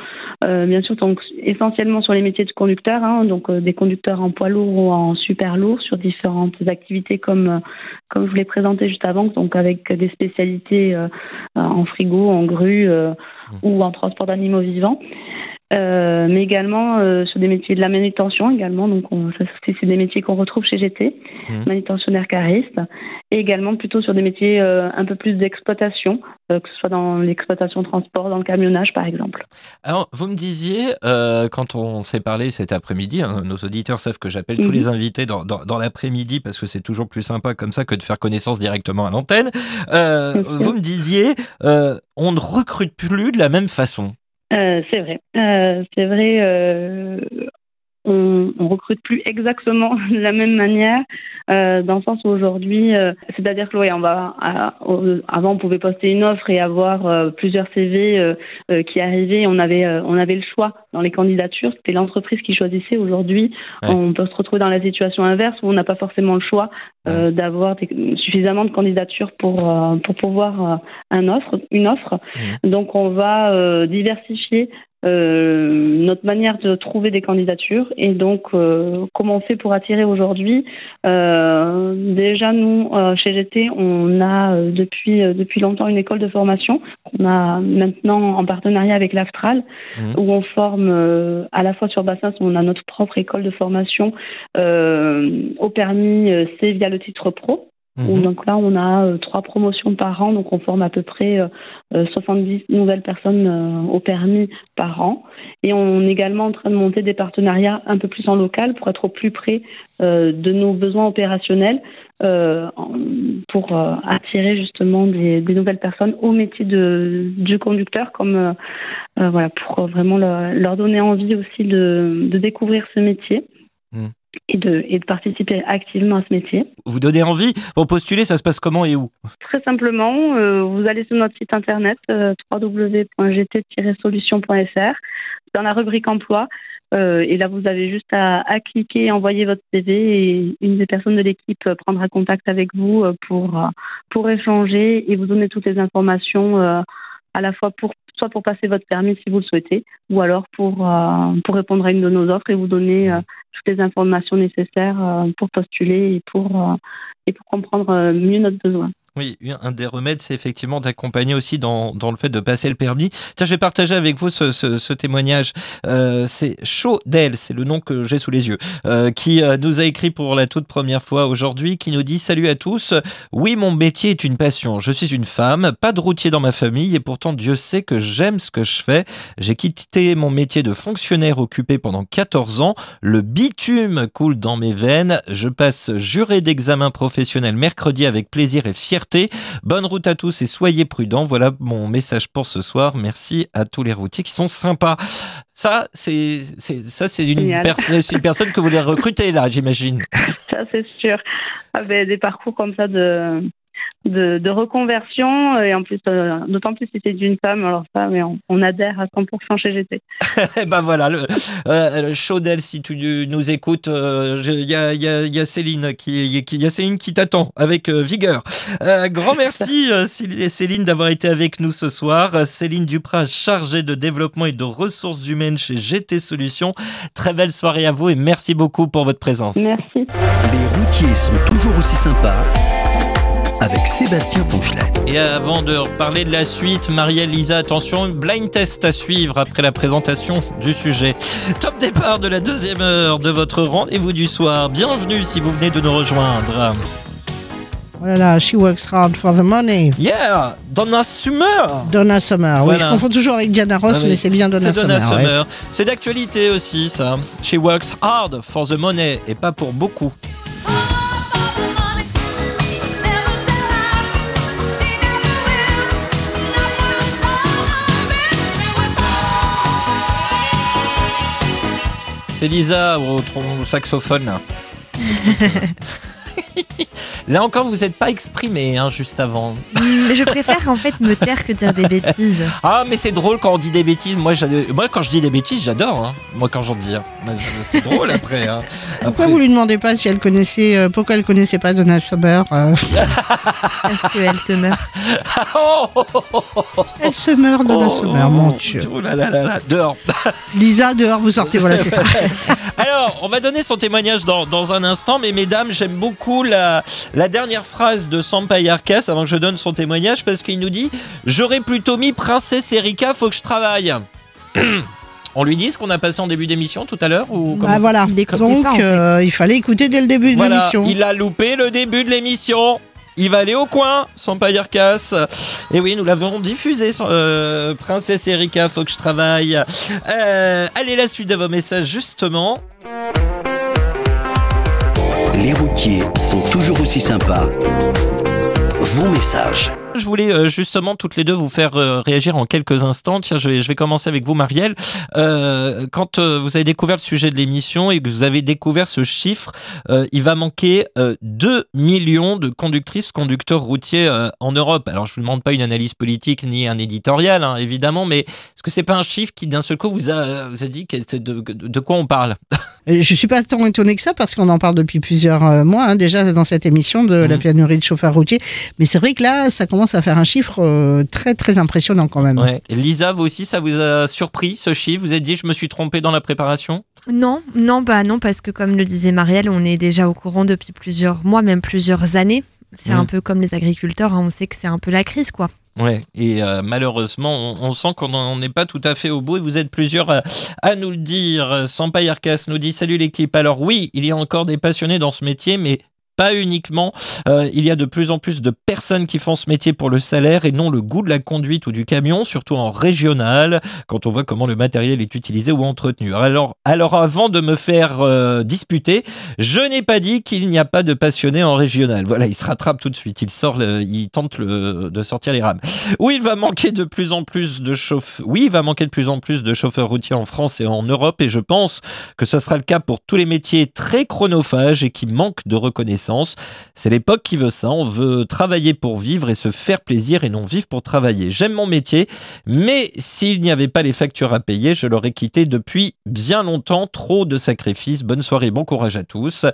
Euh, bien sûr, donc essentiellement sur les métiers de conducteur, hein, donc euh, des conducteurs en poids lourd ou en super lourd sur différentes activités comme euh, comme je vous l'ai présenté juste avant, donc avec des spécialités euh, en frigo, en grue euh, ou en transport d'animaux vivants. Euh, mais également euh, sur des métiers de la manutention également donc on, ça, c'est des métiers qu'on retrouve chez GT Mhm. manutentionnaire cariste et également plutôt sur des métiers euh, un peu plus d'exploitation que ce soit dans l'exploitation transport dans le camionnage par exemple Alors, vous me disiez, quand on s'est parlé cet après-midi, hein, nos auditeurs savent que j'appelle tous Mhm. les invités dans, dans, dans l'après-midi parce que c'est toujours plus sympa comme ça que de faire connaissance directement à l'antenne. Vous me disiez, on ne recrute plus de la même façon. Euh, c'est vrai. Euh, c'est vrai. euh, on, on recrute plus exactement de la même manière, euh, dans le sens où aujourd'hui, euh, c'est-à-dire que ouais, on va à- avant on pouvait poster une offre et avoir euh, plusieurs CV qui arrivaient. On avait on avait le choix dans les candidatures. C'était l'entreprise qui choisissait. Aujourd'hui, Ouais. on peut se retrouver dans la situation inverse où on n'a pas forcément le choix d'avoir suffisamment de candidatures pour pour pouvoir un offre une offre. Donc on va diversifier euh, notre manière de trouver des candidatures. Et donc euh, comment on fait pour attirer aujourd'hui euh, déjà nous euh, chez GT on a euh, depuis euh, depuis longtemps une école de formation. Qu'on a maintenant en partenariat avec l'Aftral Mhm. où on forme euh, à la fois sur Bassins on a notre propre école de formation euh, au permis euh, C via le titre pro Mhm. donc là, on a euh, trois promotions par an, donc on forme à peu près euh, euh, 70 nouvelles personnes euh, au permis par an. Et on est également en train de monter des partenariats un peu plus en local pour être au plus près euh, de nos besoins opérationnels euh, pour euh, attirer justement des, des nouvelles personnes au métier de, du conducteur, comme euh, euh, voilà, pour vraiment leur, leur donner envie aussi de, de découvrir ce métier. Mm. Et de, et de participer activement à ce métier. Vous donnez envie Pour postuler, ça se passe comment et où? Très simplement, euh, vous allez sur notre site internet euh, www.gt-solution.fr dans la rubrique emploi euh, et là vous avez juste à, à cliquer, envoyer votre CV et une des personnes de l'équipe euh, prendra contact avec vous pour pour échanger et vous donner toutes les informations à la fois pour soit pour passer votre permis si vous le souhaitez ou alors pour euh, répondre à une de nos offres et vous donner euh, toutes les informations nécessaires euh, pour postuler et pour et pour comprendre mieux notre besoin. Oui, un des remèdes, c'est effectivement d'accompagner aussi dans, dans le fait de passer le permis. Tiens, je vais partager avec vous ce, ce, ce témoignage. Euh, c'est Chaudel, c'est le nom que j'ai sous les yeux, euh, qui euh, nous a écrit pour la toute première fois aujourd'hui, qui nous dit Salut à tous. Oui, mon métier est une passion. Je suis une femme, pas de routier dans ma famille, et pourtant Dieu sait que j'aime ce que je fais. J'ai quitté mon métier de fonctionnaire occupé pendant 14 ans. Le bitume coule dans mes veines. Je passe juré d'examen professionnel mercredi avec plaisir et fierté. Bonne route à tous et soyez prudents. Voilà mon message pour ce soir. Merci à tous les routiers qui sont sympas. Ça, c'est c'est- ça, c'est une, personne que vous voulez recruter là, j'imagine. Ça, c'est sûr. Ah ben, des parcours comme ça de, de, de reconversion, et en plus, euh, d'autant plus si c'est d'une femme, alors ça, mais on, on adhère à 100% chez GT. Eh ben voilà, le, euh, Chaudel, si tu nous écoutes, euh, il y, a, il y a- il y a Céline qui, y a Céline qui t'attend avec euh, vigueur. Euh, grand merci euh, Céline- Céline d'avoir été avec nous ce soir. Céline Duprat, chargée de développement et de ressources humaines chez GT Solutions. Très belle soirée à vous et merci beaucoup pour votre présence. Merci. Les routiers sont toujours aussi sympas avec Sébastien Ponchelet. Et avant de parler de la suite, Marielle, Lisa, attention, blind test à suivre après la présentation du sujet. Top départ de la deuxième heure de votre rendez-vous du soir. Bienvenue si vous venez de nous rejoindre. Oh là là, she works hard for the money. Yeah, Donna Summer. Donna Summer. Oui, Voilà. je confonds toujours avec Diana Ross, Ah oui, mais c'est bien Donna c'est Donna Summer. ouais. Summer. C'est d'actualité aussi, ça. She works hard for the money et pas pour beaucoup. C'est Lisa au, saxophone. là. Encore, vous n'êtes pas exprimé hein, juste avant. Mais je préfère en fait me taire que dire des bêtises. Ah, mais c'est drôle quand on dit des bêtises. Moi, moi quand je dis des bêtises, j'adore. hein. Moi, quand j'en dis. hein. C'est drôle après. hein. Pourquoi vous lui demandez pas si elle connaissait, euh, pourquoi elle connaissait pas Donna Summer euh, Parce qu'elle se meurt. Elle se meurt, Donna oh, Summer, mon Dieu. oh là là là là, dehors. Lisa, dehors, vous sortez, voilà, c'est ça. Alors, on va donner son témoignage dans, dans un instant, mais mesdames, j'aime beaucoup la, la dernière phrase de Sampaï Arcas avant que je donne son témoignage parce qu'il nous dit J'aurais plutôt mis Princesse Erika, faut que je travaille. On lui dit ce qu'on a passé en début d'émission tout à l'heure ou comment Bah ça- voilà, donc pas, en fait. euh, il fallait écouter dès le début de Voilà, l'émission. il a loupé le début de l'émission. Il va aller au coin, Sampaï Arcas. Et oui, nous l'avons diffusé, euh, Princesse Erika, faut que je travaille. Euh, allez, la suite de vos messages, justement. Les routiers sont toujours aussi sympas. Vos messages. Je voulais euh, justement toutes les deux vous faire euh, réagir en quelques instants. Tiens, je vais, commencer avec vous, Marielle. Euh, quand vous avez découvert le sujet de l'émission et que vous avez découvert ce chiffre, il va manquer euh, 2 millions de conductrices, conducteurs routiers en Europe. Alors, je vous demande pas une analyse politique ni un éditorial, hein, évidemment, mais est-ce que c'est pas un chiffre qui, d'un seul coup, vous a, dit de, quoi on parle? Je suis pas tant étonné que ça parce qu'on en parle depuis plusieurs euh, mois hein, déjà dans cette émission de la Mhm. pénurie de chauffeurs routiers. Mais c'est vrai que là, ça commence à faire un chiffre euh, très très impressionnant quand même. ouais. Lisa, vous aussi, ça vous a surpris ce chiffre? Vous êtes dit, je me suis trompé dans la préparation? Non, non, bah non, parce que comme le disait Marielle, on est déjà au courant depuis plusieurs mois, même plusieurs années. C'est Mm. un peu comme les agriculteurs, hein, on sait que c'est un peu la crise, quoi. Ouais, et euh, malheureusement, on, on sent qu'on n'en est pas tout à fait au bout et vous êtes plusieurs à, à nous le dire. Sampaï Arcas nous dit Salut l'équipe. Alors, oui, il y a encore des passionnés dans ce métier, mais pas uniquement. Euh, il y a de plus en plus de personnes qui font ce métier pour le salaire et non le goût de la conduite ou du camion, surtout en régional, quand on voit comment le matériel est utilisé ou entretenu. Alors, alors avant de me faire euh, disputer, je n'ai pas dit qu'il n'y a pas de passionnés en régional. Voilà, il se rattrape tout de suite. Il sort, il tente de sortir les rames. Oui, il va manquer de plus en plus de chauffeurs. Oui, il va manquer de plus en plus de chauffeurs routiers en France et en Europe, et je pense que ce sera le cas pour tous les métiers très chronophages et qui manquent de reconnaissance. C'est l'époque qui veut ça. On veut travailler pour vivre et se faire plaisir et non vivre pour travailler. J'aime mon métier, mais s'il n'y avait pas les factures à payer, je l'aurais quitté depuis bien longtemps. Trop de sacrifices. Bonne soirée, bon courage à tous.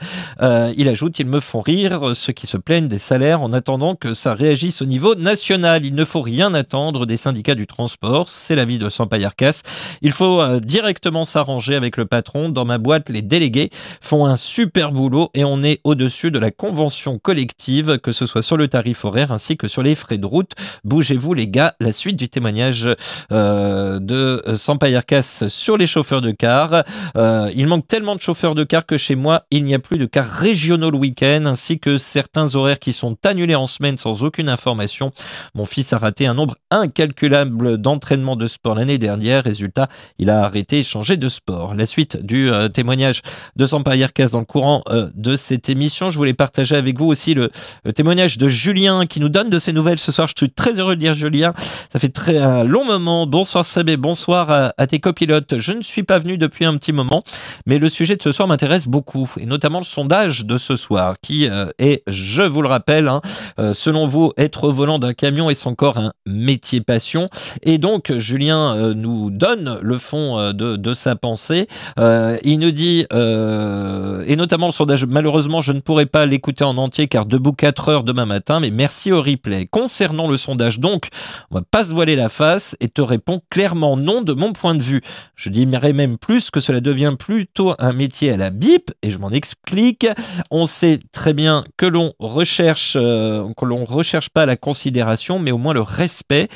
Euh, il ajoute, ils me font rire, ceux qui se plaignent des salaires en attendant que ça réagisse au niveau national. Il ne faut rien attendre des syndicats du transport, c'est l'avis de Sampaï Arcas. Il faut euh, directement s'arranger avec le patron. Dans ma boîte, les délégués font un super boulot et on est au-dessus de la convention collective, que ce soit sur le tarif horaire ainsi que sur les frais de route. Bougez-vous les gars, la suite du témoignage euh, de Sampaï Arcas sur les chauffeurs de car. Euh, il manque tellement de chauffeurs de car que chez moi, il n'y a plus de cars régionaux le week-end, ainsi que certains horaires qui sont annulés en semaine sans aucune information. Mon fils a raté un nombre incalculable d'entraînements de sport l'année dernière. Résultat, il a arrêté et changé de sport. La suite du euh, témoignage de Sampaï Arcas dans le courant euh, de cette émission. Je voulais partager avec vous aussi le, témoignage de Julien qui nous donne de ses nouvelles ce soir. Je suis très heureux de lire Julien. Ça fait très un long moment. Bonsoir Sabé, bonsoir à, tes copilotes. Je ne suis pas venu depuis un petit moment, mais le sujet de ce soir m'intéresse beaucoup, et notamment le sondage de ce soir, qui euh, est, je vous le rappelle, hein, euh, selon vous, être volant d'un camion est encore un métier passion. Et donc, Julien euh, nous donne le fond de, de sa pensée. Il nous dit, et notamment le sondage, malheureusement, je ne pourrai pas l'écouter en entier car debout 4 heures demain matin, mais merci au replay. Concernant le sondage, donc, on va pas se voiler la face et te répond clairement non de mon point de vue. Je dirais même plus que cela devient plutôt un métier à la bip et je m'en explique. On sait très bien que l'on recherche, euh, que l'on recherche pas la considération, mais au moins le respect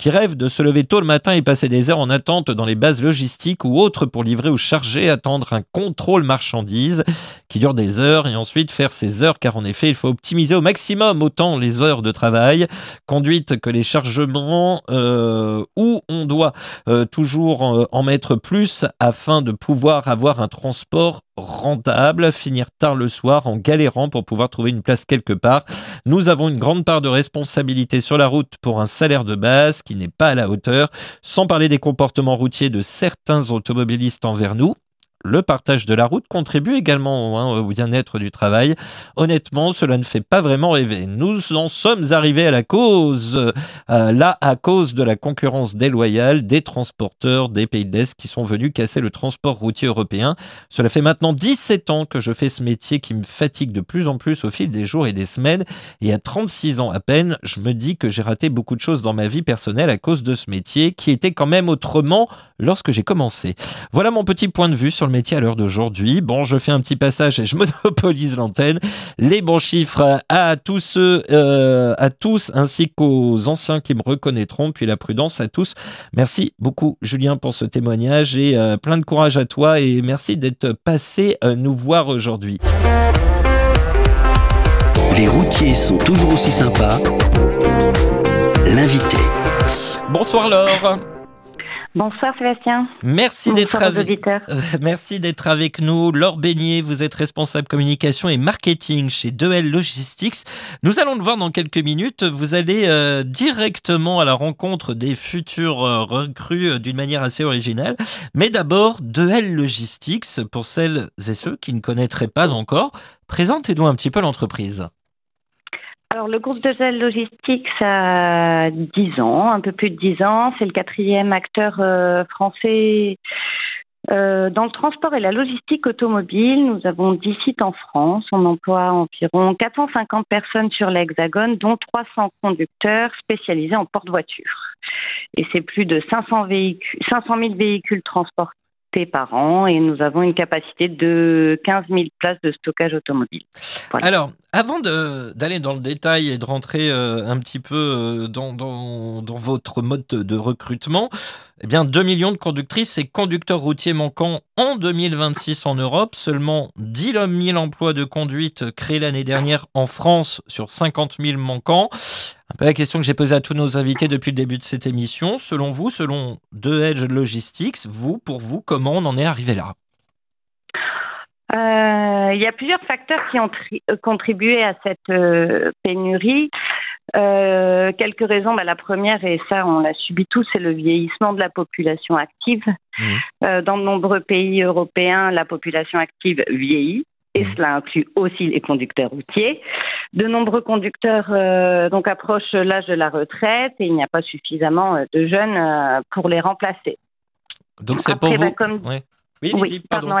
qui rêve de se lever tôt le matin et passer des heures en attente dans les bases logistiques ou autres pour livrer ou charger, attendre un contrôle marchandise qui dure des heures et ensuite faire ses heures car en effet il faut optimiser au maximum autant les heures de travail, conduite que les chargements euh, où on doit euh, toujours euh, en mettre plus afin de pouvoir avoir un transport rentable, finir tard le soir en galérant pour pouvoir trouver une place quelque part. Nous avons une grande part de responsabilité sur la route pour un salaire de base n'est pas à la hauteur, sans parler des comportements routiers de certains automobilistes envers nous. Le partage de la route contribue également hein, au bien-être du travail. Honnêtement, cela ne fait pas vraiment rêver. Nous en sommes arrivés à la cause, euh, là à cause de la concurrence déloyale des transporteurs des pays de l'Est qui sont venus casser le transport routier européen. Cela fait maintenant 17 ans que je fais ce métier qui me fatigue de plus en plus au fil des jours et des semaines. Et à 36 ans à peine, je me dis que j'ai raté beaucoup de choses dans ma vie personnelle à cause de ce métier qui était quand même autrement lorsque j'ai commencé. Voilà mon petit point de vue sur le métier à l'heure d'aujourd'hui. Bon, je fais un petit passage et je monopolise l'antenne. Les bons chiffres à tous ceux, euh, à tous, ainsi qu'aux anciens qui me reconnaîtront, puis la prudence à tous. Merci beaucoup, Julien, pour ce témoignage et euh, plein de courage à toi et merci d'être passé euh, nous voir aujourd'hui. Les routiers sont toujours aussi sympas. L'invité. Bonsoir Laure. Bonsoir Sébastien. Merci d'être avec, merci d'être avec nous. Laure Beignet, vous êtes responsable communication et marketing chez 2L Logistics. Nous allons le voir dans quelques minutes. Vous allez euh, directement à la rencontre des futurs euh, recrues euh, d'une manière assez originale. Mais d'abord, 2L Logistics, pour celles et ceux qui ne connaîtraient pas encore, présentez-nous un petit peu l'entreprise. Alors, le groupe de Zell Logistics a 10 ans, un peu plus de 10 ans. C'est le quatrième acteur euh, français euh, dans le transport et la logistique automobile. Nous avons 10 sites en France. On emploie environ 450 personnes sur l'Hexagone, dont 300 conducteurs spécialisés en porte-voiture. Et c'est plus de 500, véhicules, 500 000 véhicules transportés par an et nous avons une capacité de 15 000 places de stockage automobile. Alors, avant d'aller dans le détail et de rentrer euh, un petit peu euh, dans, votre mode de, de recrutement, eh bien, 2 millions de conductrices et conducteurs routiers manquants en 2026 en Europe. Seulement 10 000 emplois de conduite créés l'année dernière en France sur 50 000 manquants. Un peu la question que j'ai posée à tous nos invités depuis le début de cette émission. Selon vous, selon 2Edge Logistics, vous, pour vous, comment on en est arrivé là? Euh, il y a plusieurs facteurs qui ont euh, contribué à cette euh, pénurie. Euh, quelques raisons. Bah, la première, et ça on l'a subi tous, c'est le vieillissement de la population active. Euh, dans de nombreux pays européens, la population active vieillit. Et Mhm. cela inclut aussi les conducteurs routiers. De nombreux conducteurs euh, donc approchent l'âge de la retraite et il n'y a pas suffisamment euh, de jeunes euh, pour les remplacer. Donc c'est pour bah, vous. comme- Ouais. Oui, Oui, pardon.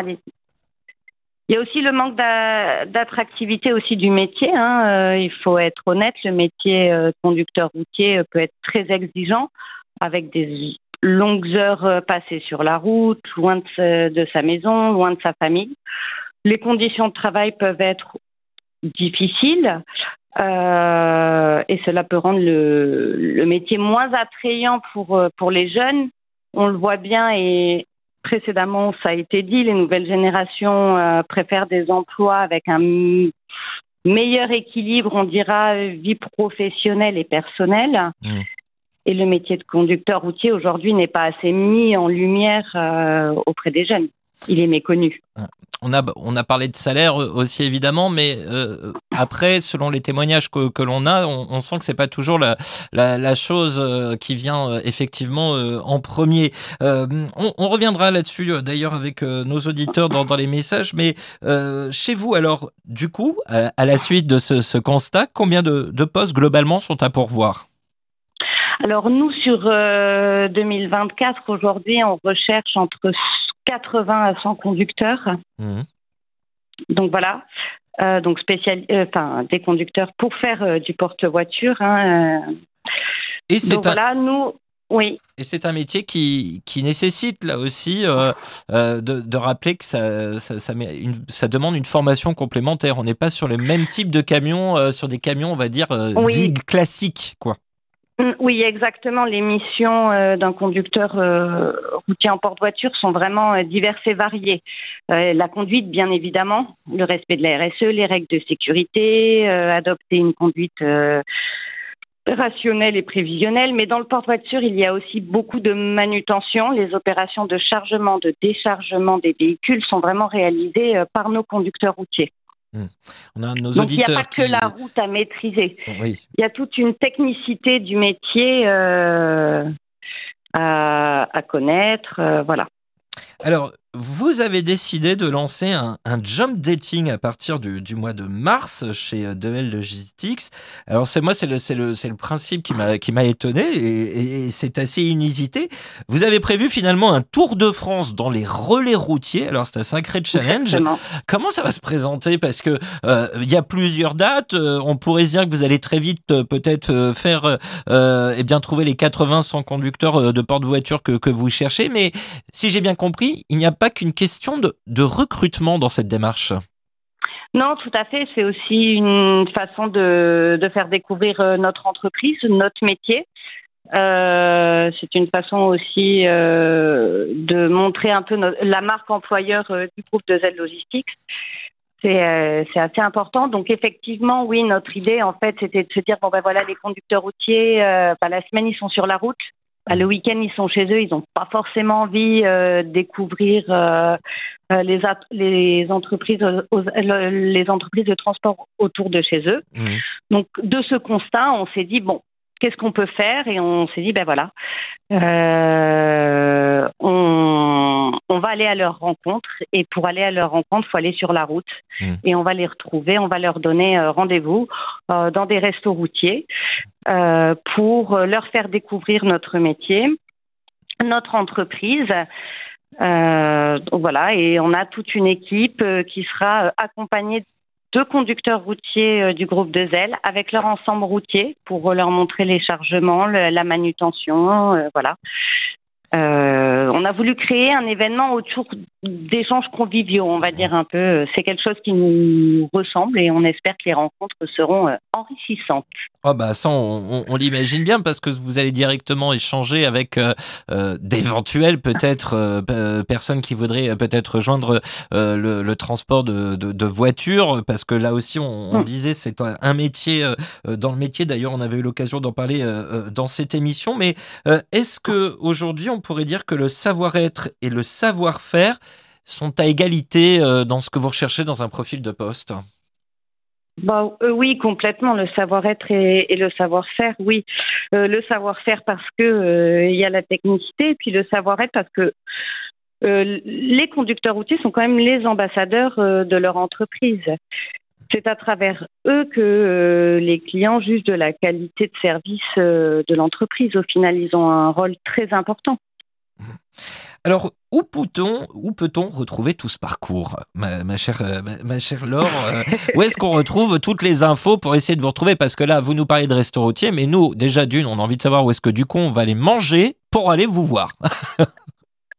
Il y a aussi le manque d'a- d'attractivité aussi du métier. hein. Euh, il faut être honnête, le métier conducteur routier peut être très exigeant, avec des longues heures passées sur la route, loin de sa maison, loin de sa famille. Les conditions de travail peuvent être difficiles euh, et cela peut rendre le, le métier moins attrayant pour, euh, pour les jeunes. On le voit bien et précédemment, ça a été dit, les nouvelles générations euh, préfèrent des emplois avec un meilleur équilibre, on dira, vie professionnelle et personnelle. Mm. Et le métier de conducteur routier aujourd'hui n'est pas assez mis en lumière euh, auprès des jeunes. Il est méconnu. On a, on a parlé de salaire euh, aussi évidemment, mais euh, après, selon les témoignages que, que l'on a, on, on sent que c'est pas toujours la, la, la chose euh, qui vient euh, effectivement euh, en premier. Euh, on, on reviendra là-dessus euh, d'ailleurs avec euh, nos auditeurs dans, dans les messages, mais euh, chez vous, alors du coup, à, à la suite de ce, ce constat, combien de, de postes globalement sont à pourvoir? Alors nous, sur euh, 2024, aujourd'hui, on recherche entre 80 à 100 conducteurs. Mhm. Donc voilà. Euh, donc spécial, euh, enfin des conducteurs pour faire euh, du porte-voiture. hein. Et c'est Donc un, voilà, nous, oui, Et c'est un métier qui, qui nécessite là aussi euh, euh, de, de rappeler que ça, ça, ça, met une- ça demande une formation complémentaire. On n'est pas sur le même type de camion, euh, sur des camions, on va dire, Oui. dits classiques. Quoi. Mm, Oui, exactement. Les missions euh, d'un conducteur euh, routier en porte-voiture sont vraiment euh, diverses et variées. La conduite, bien évidemment, le respect de la RSE, les règles de sécurité, adopter une conduite rationnelle et prévisionnelle. Mais dans le porte-voiture, il y a aussi beaucoup de manutention. Les opérations de chargement, de déchargement des véhicules sont vraiment réalisées par nos conducteurs routiers. On a nos Donc il n'y a pas que la route à maîtriser Oui. il y a toute une technicité du métier euh, à, à connaître. euh, voilà. Alors, vous avez décidé de lancer un, un jump dating à partir du, du mois de mars chez euh, DL Logistics. Alors c'est moi, c'est le, c'est le, c'est le principe qui m'a, qui m'a étonné et, et- c'est assez inusité. Vous avez prévu finalement un tour de France dans les relais routiers. Alors c'est un sacré challenge. Exactement. Comment ça va se présenter? Parce que euh, il y a plusieurs dates. Euh, on pourrait se dire que vous allez très vite euh, peut-être euh, faire, euh, euh, eh bien trouver les 80-100 conducteurs euh, de porte-voiture que, que vous cherchez. Mais si j'ai bien compris, il n'y a pas qu'une question de, recrutement dans cette démarche. Non, tout à fait. C'est aussi une façon de, faire découvrir euh, notre entreprise, notre métier. Euh, c'est une façon aussi euh, de montrer un peu la marque employeur du groupe de Z Logistics. C'est assez important. Donc effectivement, oui, notre idée en fait, c'était de se dire bon ben voilà, les conducteurs routiers, bah, la semaine ils sont sur la route. Bah, le week-end, ils sont chez eux, ils n'ont pas forcément envie euh, de découvrir euh, les, entreprises, aux- le- les entreprises de transport autour de chez eux. Donc, de ce constat, on s'est dit bon, qu'est-ce qu'on peut faire Et on s'est dit ben voilà, euh, on, on va aller à leur rencontre. Et pour aller à leur rencontre, faut aller sur la route. Et on va les retrouver. On va leur donner euh, rendez-vous euh, dans des restos routiers pour leur faire découvrir notre métier, notre entreprise. Donc voilà, et on a toute une équipe qui sera accompagnée de conducteurs routiers euh, du groupe de Zelle avec leur ensemble routier pour leur montrer les chargements, la manutention, euh, voilà. Euh, on a voulu créer un événement autour d'échanges conviviaux, on va dire un peu. C'est quelque chose qui nous ressemble et on espère que les rencontres seront euh, enrichissantes. Oh bah ça, on, on- on l'imagine bien parce que vous allez directement échanger avec euh, euh, d'éventuelles peut-être euh, euh, personnes qui voudraient euh, peut-être rejoindre euh, le, le transport de, de, de voitures parce que là aussi, on, on disait c'est un, un métier euh, euh, dans le métier. D'ailleurs, on avait eu l'occasion d'en parler euh, euh, dans cette émission. Mais euh, est-ce que aujourd'hui, on pourrait dire que le savoir-être et le savoir-faire sont à égalité euh, dans ce que vous recherchez dans un profil de poste? Bah, euh, oui, complètement. Le savoir-être et, le savoir-faire, oui. Euh, le savoir-faire parce que euh, il y a la technicité, et puis le savoir-être parce que euh, les conducteurs routiers sont quand même les ambassadeurs euh, de leur entreprise. C'est à travers eux que euh, les clients jugent de la qualité de service euh, de l'entreprise. Au final, ils ont un rôle très important. Alors, où peut-on où peut-on retrouver tout ce parcours, ma, ma chère, euh, ma, ma chère Laure euh, Où est-ce qu'on retrouve toutes les infos pour essayer de vous retrouver? Parce que là, vous nous parlez de restaurant routier, mais nous, déjà d'une, on a envie de savoir où est-ce que du coup on va aller manger pour aller vous voir.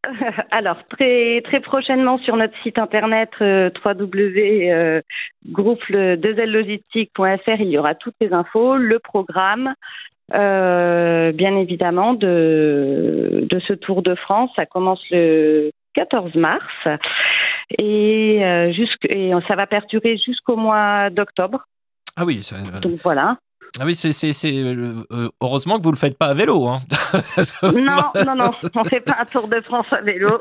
Alors, très, très prochainement sur notre site internet euh, www.groupe2logistique.fr, il y aura toutes les infos, le programme, euh, bien évidemment, de, de ce Tour de France. Ça commence le 14 mars et, euh, jusqu'- et ça va perdurer jusqu'au mois d'octobre. Ah oui, ça, euh, Donc voilà. Ah oui, c'est c'est c'est euh, heureusement que vous le faites pas à vélo, hein. Non, non, non, on fait pas un Tour de France à vélo,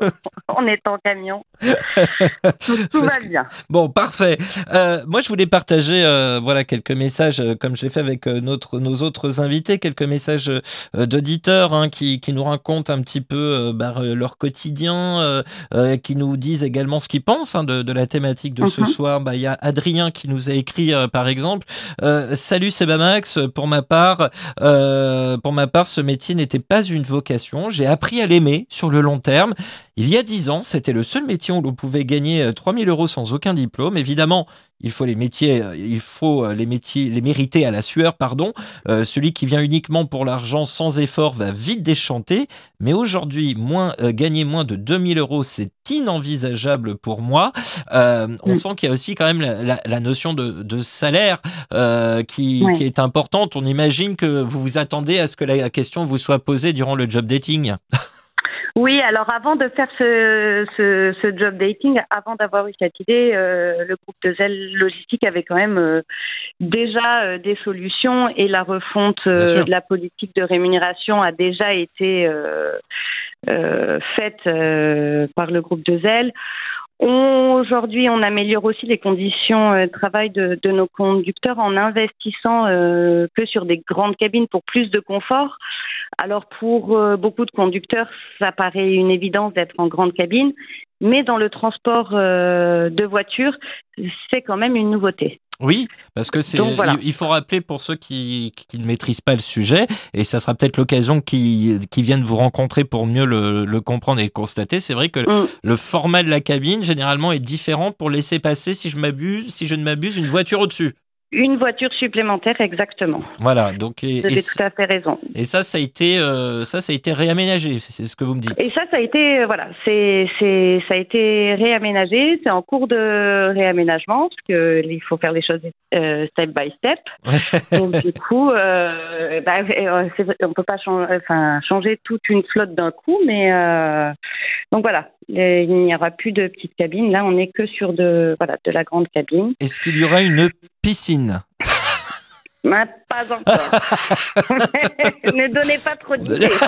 on est en camion. Tout, va bien. Bon, parfait. Euh, moi, je voulais partager, euh, voilà, quelques messages, comme je l'ai fait avec notre, nos autres invités, quelques messages d'auditeurs hein, qui, qui nous racontent un petit peu bah, leur quotidien, qui nous disent également ce qu'ils pensent hein, de, de la thématique de ce Mhm. soir. Bah, Il y a Adrien qui nous a écrit, par exemple, Salut Pour ma part, euh, pour ma part, ce métier n'était pas une vocation. J'ai appris à l'aimer sur le long terme. Il y a dix ans, c'était le seul métier où l'on pouvait gagner euh, 3000 euros sans aucun diplôme. Évidemment, il faut les métiers, euh, il faut euh, les métiers, les mériter à la sueur, pardon. Euh, celui qui vient uniquement pour l'argent sans effort va vite déchanter. Mais aujourd'hui, moins, euh, gagner moins de 2000 euros, c'est inenvisageable pour moi. Euh, on Mm. sent qu'il y a aussi quand même la, la- la notion de, de salaire euh, qui, qui est importante. On imagine que vous vous attendez à ce que la question vous soit posée durant le job dating. Oui, alors avant de faire ce, ce, ce job dating, avant d'avoir eu cette idée, euh, le groupe de Zelle Logistique avait quand même euh, déjà euh, des solutions et la refonte euh, de la politique de rémunération a déjà été euh, euh, faite euh, par le groupe de Zelle. Aujourd'hui, on améliore aussi les conditions euh, de travail de, nos conducteurs en investissant euh, que sur des grandes cabines pour plus de confort. Alors pour euh, beaucoup de conducteurs, ça paraît une évidence d'être en grande cabine, mais dans le transport de voitures, c'est quand même une nouveauté. Oui, parce que c'est. Donc, voilà. Il faut rappeler pour ceux qui, qui ne maîtrisent pas le sujet, et ça sera peut-être l'occasion qui qui viennent vous rencontrer pour mieux le, le comprendre et le constater. C'est vrai que Mm. le format de la cabine généralement est différent pour laisser passer, si je m'abuse, si je ne m'abuse, une voiture au-dessus. Une voiture supplémentaire, exactement. Voilà. Donc et, Vous avez et, tout à fait raison. et ça, ça a été euh, ça, ça a été réaménagé. C'est ce que vous me dites. Et ça, ça a été, euh, voilà, c'est, c'est, ça a été réaménagé. C'est en cours de réaménagement parce que il faut faire les choses euh, step by step. Donc du coup, euh, bah, euh, on peut pas changer, enfin, changer toute une flotte d'un coup, mais euh, donc voilà, il n'y aura plus de petites cabines. Là, on n'est que sur de, voilà, de la grande cabine. Est-ce qu'il y aura une piscine? Mais pas encore. ne donnez pas trop d'idées.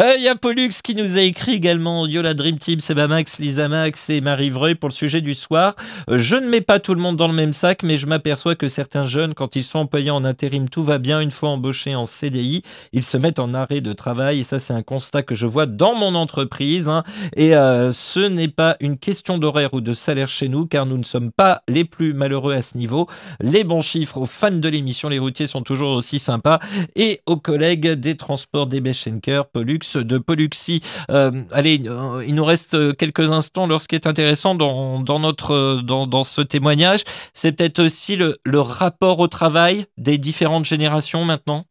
Euh, Il y a Pollux qui nous a écrit également audio la Dream Team, Seba Max, Lisa Max et Marie Vreuil pour le sujet du soir. Euh, Je ne mets pas tout le monde dans le même sac, mais je m'aperçois que certains jeunes, quand ils sont employés en intérim, tout va bien. Une fois embauchés en CDI, ils se mettent en arrêt de travail. Et ça, c'est un constat que je vois dans mon entreprise. hein. Et euh, ce n'est pas une question d'horaire ou de salaire chez nous, car nous ne sommes pas les plus malheureux à ce niveau. Les bons chiffres aux fans de l'émission, les routiers sont toujours aussi sympas. Et aux collègues des transports des Schenker, Pollux, de Polluxi. Euh, allez, euh, il nous reste quelques instants. Alors, ce qui est intéressant dans, dans notre, euh, dans, dans ce témoignage, c'est peut-être aussi le, le rapport au travail des différentes générations maintenant.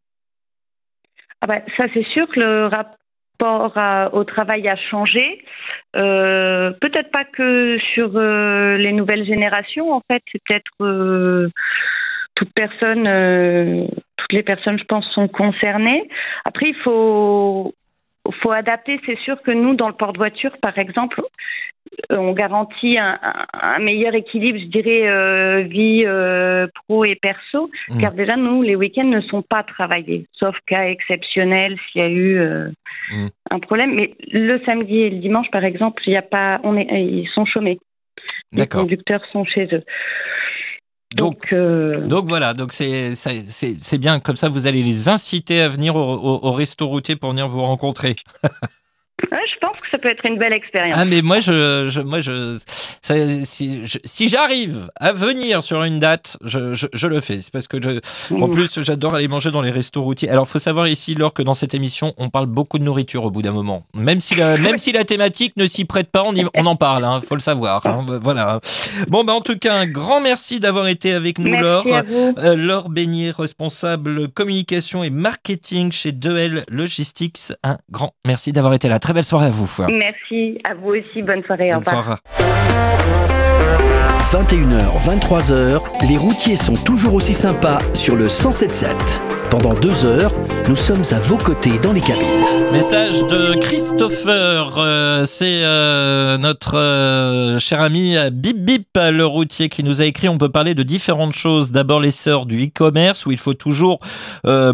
Ah bah, ça, c'est sûr que le au travail a changé. Euh, peut-être pas que sur euh, les nouvelles générations, en fait, c'est peut-être euh, toute euh, toutes les personnes, je pense, sont concernées. Après, il faut faut adapter. C'est sûr que nous, dans le porte-voiture, par exemple, on garantit un, meilleur équilibre, je dirais, euh, vie euh, pro et perso. Mm. Car déjà, nous, les week-ends ne sont pas travaillés, sauf cas exceptionnel s'il y a eu euh, Mm. un problème. Mais le samedi et le dimanche, par exemple, il a pas, on est, ils sont chômés. Les conducteurs sont chez eux. Donc, Donc, euh, donc voilà, donc c'est bien, comme ça vous allez les inciter à venir au, au, au resto routier pour venir vous rencontrer. ouais, je pense que ça peut être une belle expérience. Ah mais moi je, je moi je, ça, si, je- si j'arrive à venir sur une date, je, je, je le fais. C'est parce que je, en Mm. plus j'adore aller manger dans les restos routiers. Alors faut savoir ici Laure que dans cette émission on parle beaucoup de nourriture au bout d'un moment. Même si la, même si la thématique ne s'y prête pas, on, y- on en parle. Hein, faut le savoir. hein, voilà. Bon bah en tout cas un grand merci d'avoir été avec nous Merci Laure. à vous. Euh, Laure Beignet, responsable communication et marketing chez 2L Logistics. Un grand merci d'avoir été là. Très belle soirée à vous. Merci à vous aussi. Bonne soirée. Au Bonne revoir. soirée. 21h, 23h, les routiers sont toujours aussi sympas sur le 1077. Pendant deux heures, nous sommes à vos côtés dans les cabines. Message de Christopher, euh, c'est euh, notre euh, cher ami Bip Bip, le routier, qui nous a écrit. On peut parler de différentes choses. D'abord l'essor du e-commerce où il faut toujours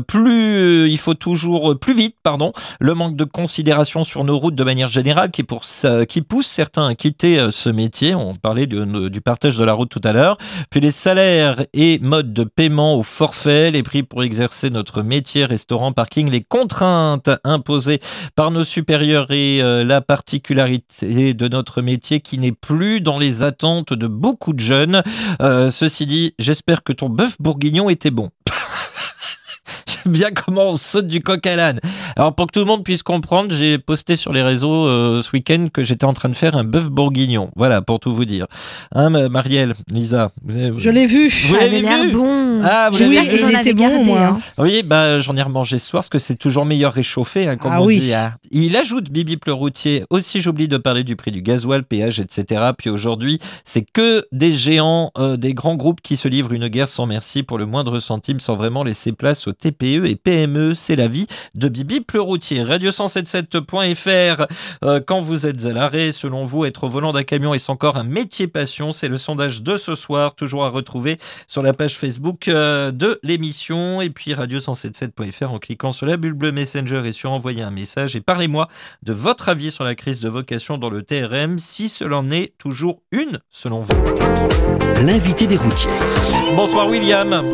plus, il faut toujours plus vite, pardon. Le manque de considération sur nos routes de manière générale qui, pour, qui pousse certains à quitter ce métier. On parlait du partage de la route tout à l'heure. Puis les salaires et modes de paiement au forfait, les prix pour exercer notre métier, restaurant, parking, les contraintes imposées par nos supérieurs et euh, la particularité de notre métier qui n'est plus dans les attentes de beaucoup de jeunes. Euh, ceci dit, j'espère que ton bœuf bourguignon était bon. Bien comment on saute du coq à l'âne. Alors pour que tout le monde puisse comprendre, j'ai posté sur les réseaux euh, ce week-end que j'étais en train de faire un bœuf bourguignon. Voilà, pour tout vous dire. Hein, Ma- Marielle, Lisa vous avez- Je l'ai vu. Vous l'avez vu bon. Ah, vous Oui, il était bon, moi. hein. oui, bah, j'en ai remangé ce soir parce que c'est toujours meilleur réchauffé, hein, comme Ah on oui. dit. hein. Il ajoute Bibi le routier. Aussi, j'oublie de parler du prix du gasoil, péage, etc. Puis aujourd'hui, c'est que des géants, euh, des grands groupes qui se livrent une guerre sans merci pour le moindre centime sans vraiment laisser place aux TPE et PME. C'est la vie de Bibi le routier. Radio177.fr. Euh, quand vous êtes à l'arrêt, selon vous, être au volant d'un camion est encore un métier passion. C'est le sondage de ce soir, toujours à retrouver sur la page Facebook euh, de l'émission et puis radio177.fr en cliquant sur la bulle bleue Messenger et sur envoyer un message et parlez-moi de votre avis sur la crise de vocation dans le TRM si cela en est toujours une selon vous. L'invité des routiers. Bonsoir William.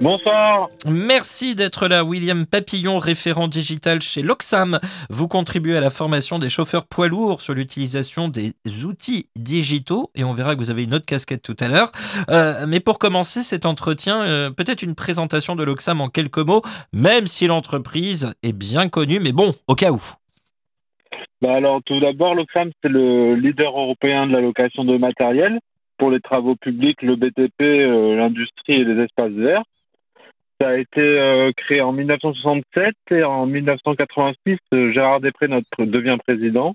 Bonsoir. Merci d'être là, William Papillon, référent digital chez Loxam. Vous contribuez à la formation des chauffeurs poids lourds sur l'utilisation des outils digitaux et on verra que vous avez une autre casquette tout à l'heure. Euh, mais pour commencer cet entretien, euh, peut-être une présentation de Loxam en quelques mots, même si l'entreprise est bien connue, mais bon, au cas où. Bah alors tout d'abord, l'Oxfam, c'est le leader européen de la location de matériel pour les travaux publics, le BTP, euh, l'industrie et les espaces verts. Ça a été euh, créé en 1967 et en 1986, euh, Gérard Després devient président.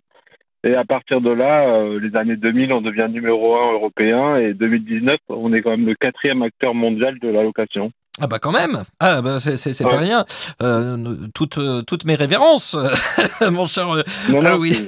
Et à partir de là, les années 2000, on devient numéro un européen et 2019, on est quand même le quatrième acteur mondial de la location. Ah bah quand même Ah bah c'est, c'est, c'est pas Ouais. rien euh, toutes, euh, toutes mes révérences, mon cher euh, Non, non, oui.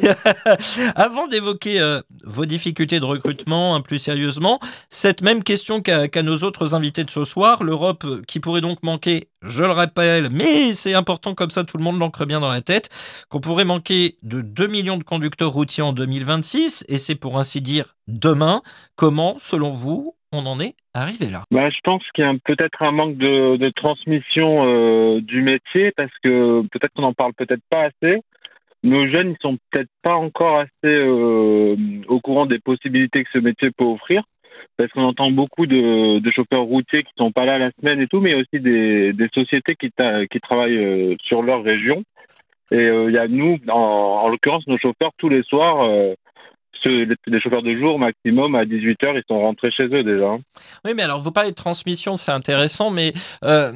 Avant d'évoquer euh, vos difficultés de recrutement hein, plus sérieusement, cette même question qu'a nos autres invités de ce soir, l'Europe euh, qui pourrait donc manquer, je le rappelle, mais c'est important comme ça, tout le monde l'ancre bien dans la tête, qu'on pourrait manquer de 2 millions de conducteurs routiers en 2026, et c'est pour ainsi dire demain. Comment, selon vous, on en est arrivé là Bah, je pense qu'il y a peut-être un manque de, transmission euh, du métier parce que peut-être qu'on n'en parle peut-être pas assez. Nos jeunes, ils sont peut-être pas encore assez euh, au courant des possibilités que ce métier peut offrir. Parce qu'on entend beaucoup de, chauffeurs routiers qui sont pas là la semaine et tout, mais aussi des, sociétés qui, travaillent euh, sur leur région. Et il y a nous, en, en l'occurrence, nos chauffeurs tous les soirs, les chauffeurs de jour maximum à 18h, ils sont rentrés chez eux déjà. hein. Oui, mais alors vous parlez de transmission, c'est intéressant, mais euh,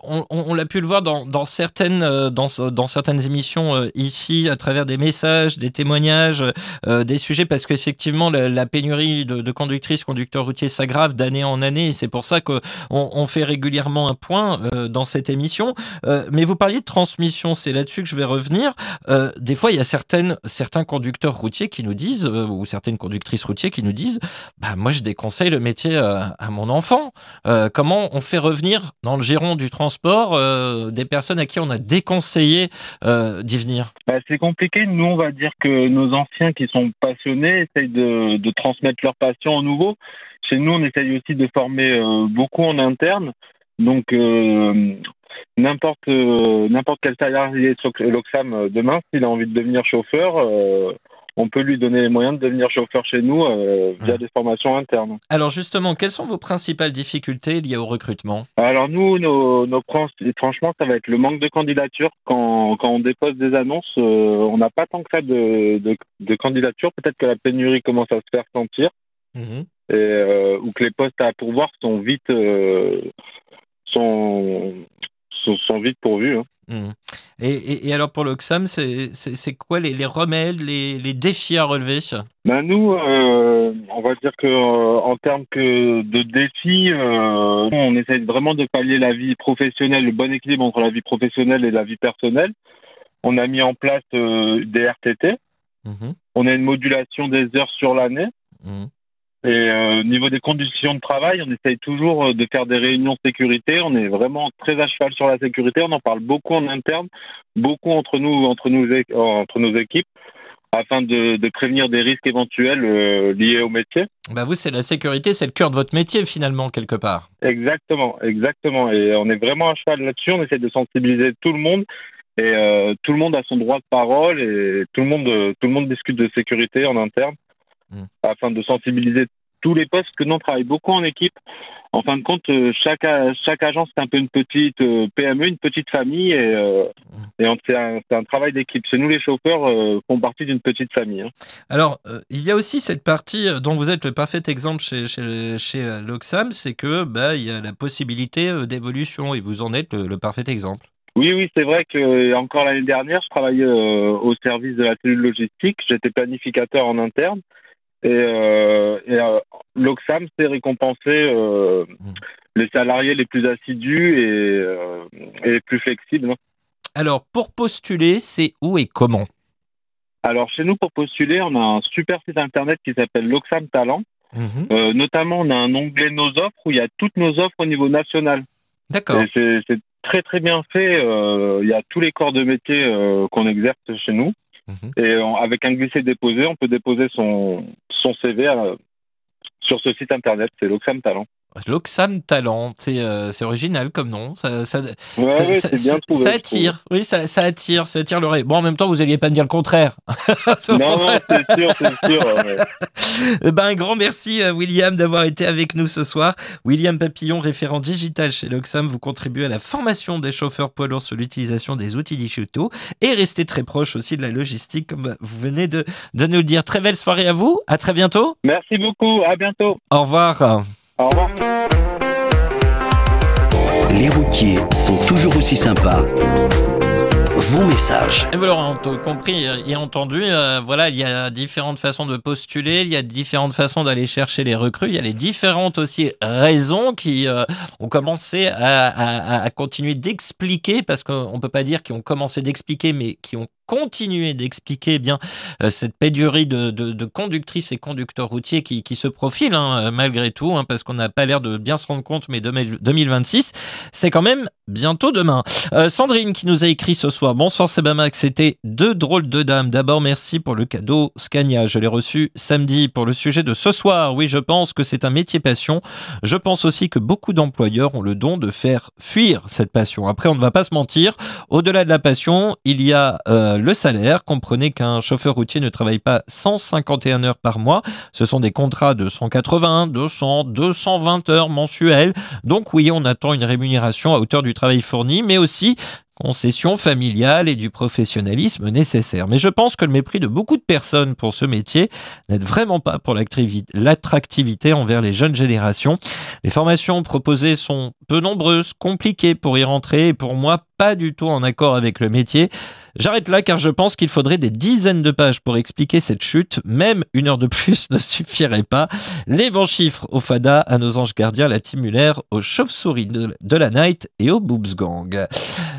on, l'a pu le voir dans, certaines, euh, dans, certaines émissions euh, ici, à travers des messages, des témoignages, euh, des sujets, parce qu'effectivement, la, la pénurie de, conductrices, conducteurs routiers s'aggrave d'année en année, et c'est pour ça qu'on on fait régulièrement un point dans cette émission. Mais vous parliez de transmission, c'est là-dessus que je vais revenir. Des fois, il y a certains conducteurs routiers qui nous disent, ou certaines conductrices routiers qui nous disent, bah, moi, je déconseille le métier à, à mon enfant. Comment on fait revenir dans le giron du transport euh, des personnes à qui on a déconseillé euh, d'y venir Bah, c'est compliqué. Nous, on va dire que nos anciens qui sont passionnés essayent de, de transmettre leur passion aux nouveaux. Chez nous, on essaye aussi de former euh, beaucoup en interne. Donc, n'importe n'importe quel salarié sur l'Oxfam demain, s'il a envie de devenir chauffeur, on peut lui donner les moyens de devenir chauffeur chez nous euh, via des formations internes. Alors justement, quelles sont vos principales difficultés liées au recrutement? Alors nous, nos, nos franchement, ça va être le manque de candidatures. Quand, quand on dépose des annonces, euh, on n'a pas tant que ça de, de, de candidatures. Peut-être que la pénurie commence à se faire sentir et, euh, ou que les postes à pourvoir sont vite, sont, sont, sont vite pourvus. hein. Mhm. Et, et- et alors pour l'Oxam, c'est quoi les, les remèdes, les, les défis à relever Ben nous, euh, on va dire que euh, en termes que de défis, euh, on essaie vraiment de pallier la vie professionnelle, le bon équilibre entre la vie professionnelle et la vie personnelle. On a mis en place des RTT. On a une modulation des heures sur l'année. Et euh, au niveau des conditions de travail, on essaye toujours euh, de faire des réunions sécurité. On est vraiment très à cheval sur la sécurité. On en parle beaucoup en interne, beaucoup entre nous, entre nous, euh, entre nos équipes, afin de, de prévenir des risques éventuels euh, liés au métier. bah Vous, c'est la sécurité, c'est le cœur de votre métier finalement, quelque part. Exactement, exactement. Et on est vraiment à cheval là-dessus. On essaie de sensibiliser tout le monde. Et euh, tout le monde a son droit de parole et tout le monde, tout le monde discute de sécurité en interne afin de sensibiliser tous les postes que nous on travaille beaucoup en équipe. En fin de compte, euh, chaque a- chaque agence c'est un peu une petite euh, PME, une petite famille et, euh, et on- c'est un, c'est un travail d'équipe. Chez nous, les chauffeurs euh, font partie d'une petite famille. hein. Alors, euh, il y a aussi cette partie dont vous êtes le parfait exemple chez, chez, chez l'Oxam, c'est que bah, il y a la possibilité d'évolution et vous en êtes le, le parfait exemple. Oui, oui, c'est vrai que encore l'année dernière, je travaillais au service de la cellule logistique. J'étais planificateur en interne. Et, euh, et euh, l'Oxam s'est récompensé euh, les salariés les plus assidus et, et les plus flexibles. hein. Alors, pour postuler, c'est où et comment? Alors, chez nous, pour postuler, on a un super site internet qui s'appelle l'Oxam Talent. Euh, notamment, on a un onglet Nos offres où il y a toutes nos offres au niveau national. D'accord. Et C'est très très bien fait. Euh, il y a tous les corps de métier euh, qu'on exerce chez nous. Et on- avec un glisser-déposer, on peut déposer son, CV à- sur ce site internet. C'est l'Oxam Talent. L'Oxam Talent, c'est euh, c'est original comme nom. Ça, ça, Ouais, ça- ouais, ça- c'est bien ça- trouvé, ça je attire, oui, ça, attire, ça attire l'oreille. Bon, en même temps, vous alliez pas me dire le contraire. Non, non, c'est sûr, c'est sûr. ouais. Eh ben, un grand merci à William d'avoir été avec nous ce soir. William Papillon, référent digital chez Loxam, vous contribuez à la formation des chauffeurs poids lourds sur l'utilisation des outils digitaux et restez très proche aussi de la logistique, comme vous venez de, de nous le dire. Très belle soirée à vous. À très bientôt. Merci beaucoup. À bientôt. Au revoir. Au revoir. Les routiers sont toujours aussi sympas. Vos messages. Et vous l'aurez compris et entendu, euh, voilà, il y a différentes façons de postuler, il y a différentes façons d'aller chercher les recrues, il y a les différentes aussi raisons qui euh, ont commencé à, à- à continuer d'expliquer, parce qu'on ne peut pas dire qu'ils ont commencé d'expliquer, mais qui ont continué d'expliquer eh bien euh, cette pénurie de, conductrices et conducteurs routiers qui, se profile hein, euh, malgré tout, hein, parce qu'on n'a pas l'air de bien se rendre compte, mais 2000 2026, c'est quand même bientôt demain. Euh, Sandrine qui nous a écrit ce soir. Bonsoir Sebamax, c'était deux drôles de dames. D'abord, merci pour le cadeau Scania. Je l'ai reçu samedi pour le sujet de ce soir. Oui, je pense que c'est un métier passion. Je pense aussi que beaucoup d'employeurs ont le don de faire fuir cette passion. Après, on ne va pas se mentir. Au-delà de la passion, il y a le salaire. Comprenez qu'un chauffeur routier ne travaille pas 151 heures par mois. Ce sont des contrats de 180, 200, 220 heures mensuelles. Donc oui, on attend une rémunération à hauteur du travail fourni, mais aussi concession familiale et du professionnalisme nécessaire. Mais je pense que le mépris de beaucoup de personnes pour ce métier n'aide vraiment pas pour l'attractivité envers les jeunes générations. Les formations proposées sont peu nombreuses, compliquées pour y rentrer et pour moi pas du tout en accord avec le métier. J'arrête là car je pense qu'il faudrait des dizaines de pages pour expliquer cette chute. Même une heure de plus ne suffirait pas. Les bons chiffres au FADA, à nos anges gardiens, la Muller, aux chauves-souris de, la Night et au Boobs Gang.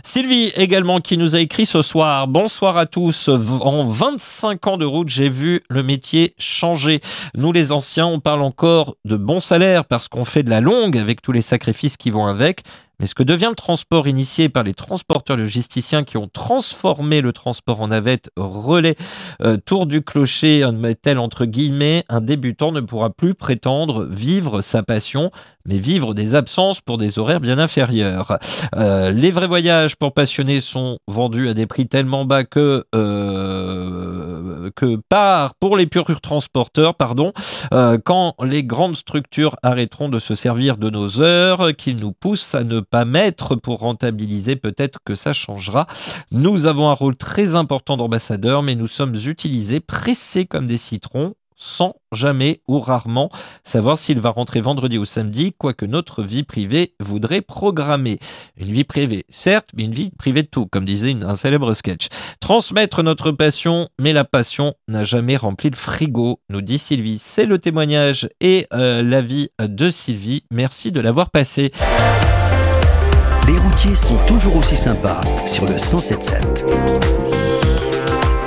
Sylvie également qui nous a écrit ce soir. Bonsoir à tous. En 25 ans de route, j'ai vu le métier changer. Nous les anciens, on parle encore de bon salaire parce qu'on fait de la longue avec tous les sacrifices qui vont avec. Mais ce que devient le transport initié par les transporteurs logisticiens qui ont transformé le transport en navette relais euh, tour du clocher, entre guillemets, un débutant ne pourra plus prétendre vivre sa passion, mais vivre des absences pour des horaires bien inférieurs. Euh, les vrais voyages pour passionnés sont vendus à des prix tellement bas que, euh, que pour les purs transporteurs, pardon, quand les grandes structures arrêteront de se servir de nos heures, qu'ils nous poussent à ne pas mettre pour rentabiliser, peut-être que ça changera. Nous avons un rôle très important d'ambassadeur, mais nous sommes utilisés, pressés comme des citrons, sans jamais ou rarement savoir s'il va rentrer vendredi ou samedi, quoique notre vie privée voudrait programmer. Une vie privée, certes, mais une vie privée de tout, comme disait un célèbre sketch. Transmettre notre passion, mais la passion n'a jamais rempli le frigo, nous dit Sylvie. C'est le témoignage et euh, l'avis de Sylvie. Merci de l'avoir passé. Les routiers sont toujours aussi sympas sur le 1077.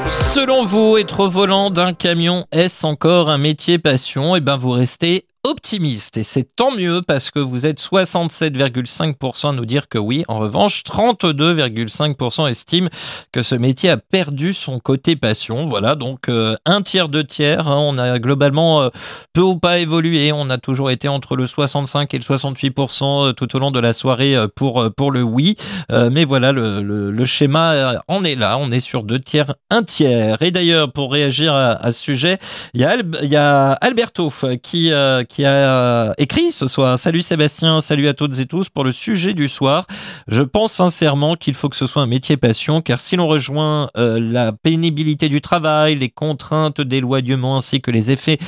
Selon vous, être volant d'un camion, est-ce encore un métier passion? Eh bien, vous restez optimiste et c'est tant mieux parce que vous êtes 67,5% à nous dire que oui. En revanche, 32,5% estiment que ce métier a perdu son côté passion. Voilà, donc euh, un tiers, deux tiers. hein, on a globalement euh, peu ou pas évolué. On a toujours été entre le 65 et le 68% tout au long de la soirée euh, pour, euh, pour le oui. Euh, mais voilà, le, le- schéma euh, en est là. On est sur deux tiers, un tiers. Et d'ailleurs, pour réagir à, à ce sujet, il y a, il y a Alberto euh, qui, euh, qui a euh, écrit ce soir. Salut Sébastien, salut à toutes et tous pour le sujet du soir. Je pense sincèrement qu'il faut que ce soit un métier passion, car si l'on rejoint euh, la pénibilité du travail, les contraintes d'éloignement ainsi que les effets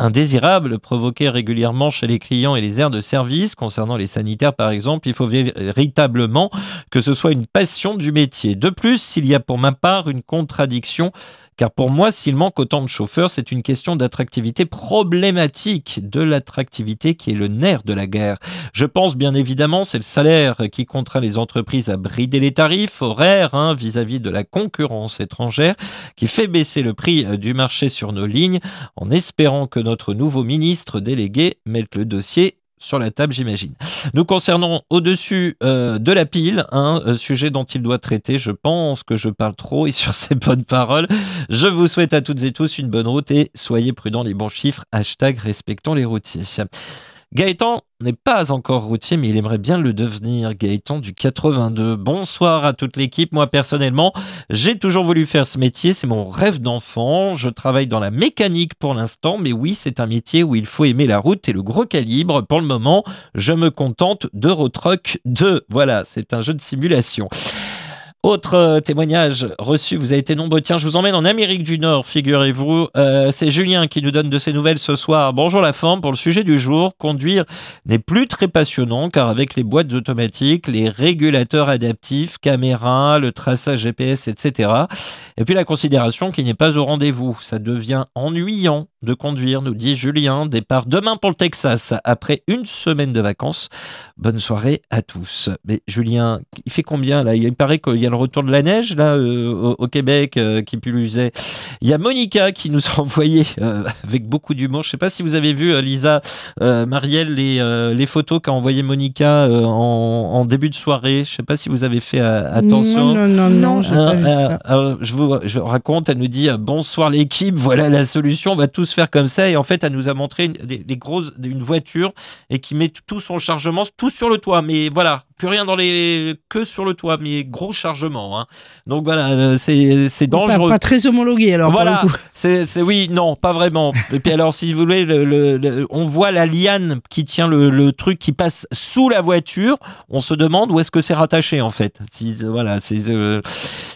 indésirables provoqués régulièrement chez les clients et les aires de service, concernant les sanitaires par exemple, il faut vé- véritablement que ce soit une passion du métier. De plus, il y a pour ma part une contradiction, car pour moi, s'il manque autant de chauffeurs, c'est une question d'attractivité problématique, de l'attractivité qui est le nerf de la guerre. Je pense bien évidemment, c'est le salaire qui contraint les entreprises à brider les tarifs horaires hein, vis-à-vis de la concurrence étrangère, qui fait baisser le prix euh, du marché sur nos lignes, en espérant que notre nouveau ministre délégué mette le dossier sur la table, j'imagine. Nous concernons au-dessus euh, de la pile, un euh, sujet dont il doit traiter. Je pense que je parle trop et sur ces bonnes paroles, je vous souhaite à toutes et tous une bonne route et soyez prudents les bons chiffres. Hashtag respectons les routiers. Gaëtan n'est pas encore routier, mais il aimerait bien le devenir. Gaëtan du 82. Bonsoir à toute l'équipe. Moi, personnellement, j'ai toujours voulu faire ce métier. C'est mon rêve d'enfant. Je travaille dans la mécanique pour l'instant, mais oui, c'est un métier où il faut aimer la route et le gros calibre. Pour le moment, je me contente d'Eurotruck 2. Voilà, c'est un jeu de simulation. Autre euh, témoignage reçu, vous avez été nombreux. Tiens, je vous emmène en Amérique du Nord, figurez-vous. Euh, c'est Julien qui nous donne de ses nouvelles ce soir. Bonjour la forme, pour le sujet du jour, conduire n'est plus très passionnant car avec les boîtes automatiques, les régulateurs adaptifs, caméras, le traçage GPS, etc. Et puis la considération qui n'est pas au rendez-vous. Ça devient ennuyant de conduire, nous dit Julien. Départ demain pour le Texas après une semaine de vacances. Bonne soirée à tous. Mais Julien, il fait combien là? Il paraît qu'il y a le retour de la neige là euh, au, au Québec euh, qui pullusait. Il y a Monica qui nous a envoyé euh, avec beaucoup d'humour. Je sais pas si vous avez vu Lisa, Marielle, les, les photos qu'a envoyé Monica en, en début de soirée. Je sais pas si vous avez fait attention. Non, non, non, non, euh, je vous je raconte, elle nous dit bonsoir l'équipe, voilà la solution, on va tous faire comme ça. Et en fait, elle nous a montré une, des, grosses, une voiture et qui met tout son chargement, tout sur le toit. Mais voilà, plus rien dans les, que sur le toit, mais gros chargement. hein. Donc voilà, euh, c'est Pas, dangereux. pas très homologué alors. Voilà, c'est oui, non, pas vraiment. Et puis alors, si vous voulez, le- le- le- on voit la liane qui tient le, truc qui passe sous la voiture. On se demande où est-ce que c'est rattaché en fait. Si, voilà, c'est euh,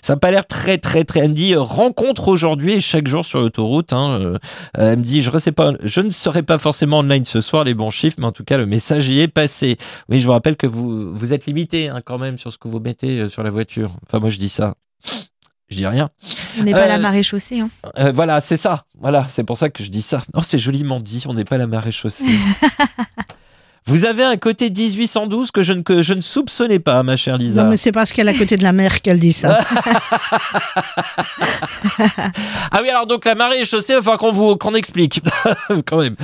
ça n'a pas l'air très très très. Elle me dit rencontre aujourd'hui et chaque jour sur l'autoroute. Hein, euh, elle me dit je ne sais pas, je ne serai pas forcément online ce soir les bons chiffres, mais en tout cas le message y est passé. Oui, je vous rappelle que vous vous êtes limité hein, quand même sur ce que vous mettez euh, sur la voiture. Enfin moi je dis ça. Je dis rien. On n'est pas la Euh, marée chaussée. Hein. euh, voilà, c'est ça. Voilà, c'est pour ça que je dis ça. Oh, c'est joliment dit. On n'est pas la marée chaussée. Vous avez un côté 1812 que je ne, que je ne soupçonnais pas, ma chère Lisa. Non, mais c'est parce qu'elle est à côté de la mer qu'elle dit ça. Ah oui, alors donc la marée chaussée, il va falloir qu'on vous qu'on explique quand même.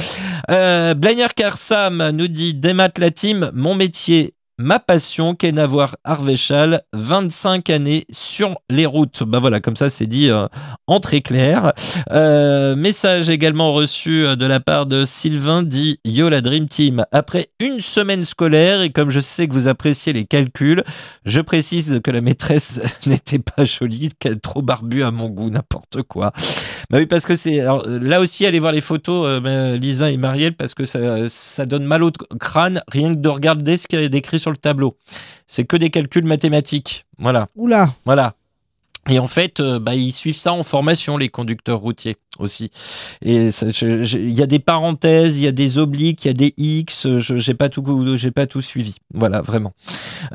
Euh, Blagnaire Karsam nous dit Démat la team, mon métier. Ma passion, Kenavoir Arvéchal, 25 années sur les routes. Bah voilà, comme ça c'est dit euh, en très clair. Euh, message également reçu euh, de la part de Sylvain dit Yo la Dream Team. Après une semaine scolaire et comme je sais que vous appréciez les calculs, je précise que la maîtresse n'était pas jolie, qu'elle trop barbue à mon goût, n'importe quoi. Bah oui, parce que c'est. alors, euh, Là aussi, allez voir les photos, euh, bah, Lisa et Marielle, parce que ça, ça donne mal au crâne, rien que de regarder ce qui est décrit sur le tableau. C'est que des calculs mathématiques. Voilà. Oula. Voilà. Et en fait, euh, bah, ils suivent ça en formation, les conducteurs routiers aussi. Et il y a des parenthèses, il y a des obliques, il y a des X. Je j'ai pas tout, pas tout suivi. Voilà, vraiment.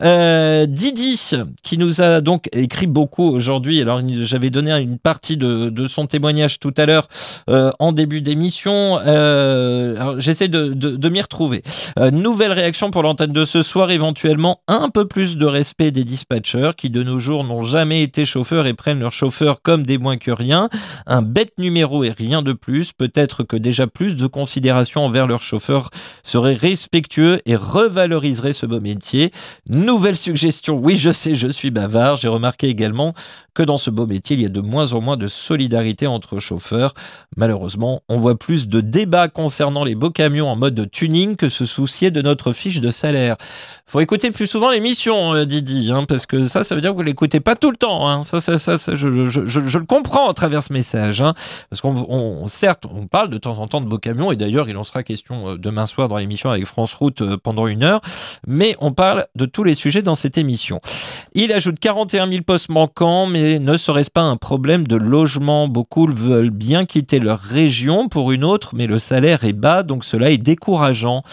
Euh, Didi, qui nous a donc écrit beaucoup aujourd'hui. Alors, j'avais donné une partie de, son témoignage tout à l'heure euh, en début d'émission. Euh, J'essaie de, de, de m'y retrouver. Euh, nouvelle réaction pour l'antenne de ce soir, éventuellement un peu plus de respect des dispatchers qui de nos jours n'ont jamais été chauffeurs et prennent leurs chauffeurs comme des moins que rien. Un bête numéro et rien de plus. Peut-être que déjà plus de considération envers leurs chauffeurs serait respectueux et revaloriserait ce beau métier. Nouvelle suggestion, oui je sais, je suis bavard. J'ai remarqué également que dans ce beau métier, il y a de moins en moins de solidarité entre chauffeurs. Malheureusement, on voit plus de débats concernant les beaux camions en mode tuning que se soucier de notre fiche de salaire. Faut écouter plus souvent l'émission, euh, Didi, hein, parce que ça, ça veut dire que vous l'écoutez pas tout le temps. hein. Ça, ça, ça, je le comprends à travers ce message. hein. Parce certes, on parle de temps en temps de beaux camions, et d'ailleurs, il en sera question euh, demain soir dans l'émission avec France Route euh, pendant une heure, mais on parle de tous les sujets dans cette émission. Il ajoute 41 000 postes manquants, mais ne serait-ce pas un problème de logement? Beaucoup veulent bien quitter leur région pour une autre, mais le salaire est bas, donc cela est décourageant.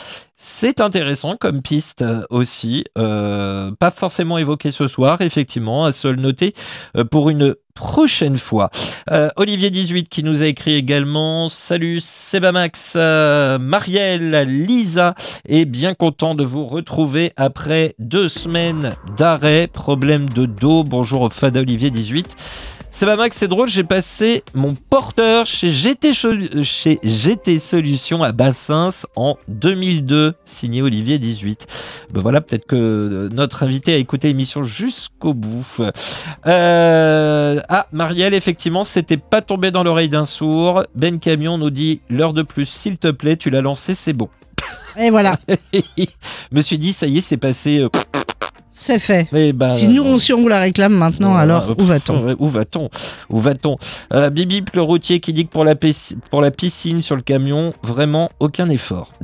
C'est intéressant comme piste euh, aussi, euh, pas forcément évoqué ce soir, effectivement, à se le noter euh, pour une prochaine fois. Euh, Olivier 18 qui nous a écrit également Salut Sebamax, euh, Marielle, Lisa, et bien content de vous retrouver après deux semaines d'arrêt, problème de dos. Bonjour au Fada Olivier 18. Sebamax, c'est drôle, j'ai passé mon porteur chez GT, chez GT Solutions à Bassins en 2002, signé Olivier 18. Ben voilà, peut-être que euh, notre invité a écouté l'émission jusqu'au bout. Euh, ah, Marielle, effectivement, c'était pas tombé dans l'oreille d'un sourd. Ben Camion nous dit l'heure de plus, s'il te plaît, tu l'as lancé, c'est bon. Et voilà, Je me suis dit, ça y est, c'est passé. euh, c'est fait. mais bah, Si nous, on, si on vous la réclame maintenant, alors où va-t-on Où va-on Où va-t-on Euh, Bibi, le routier qui dit que pour la, pisci- pour la piscine sur le camion, vraiment aucun effort.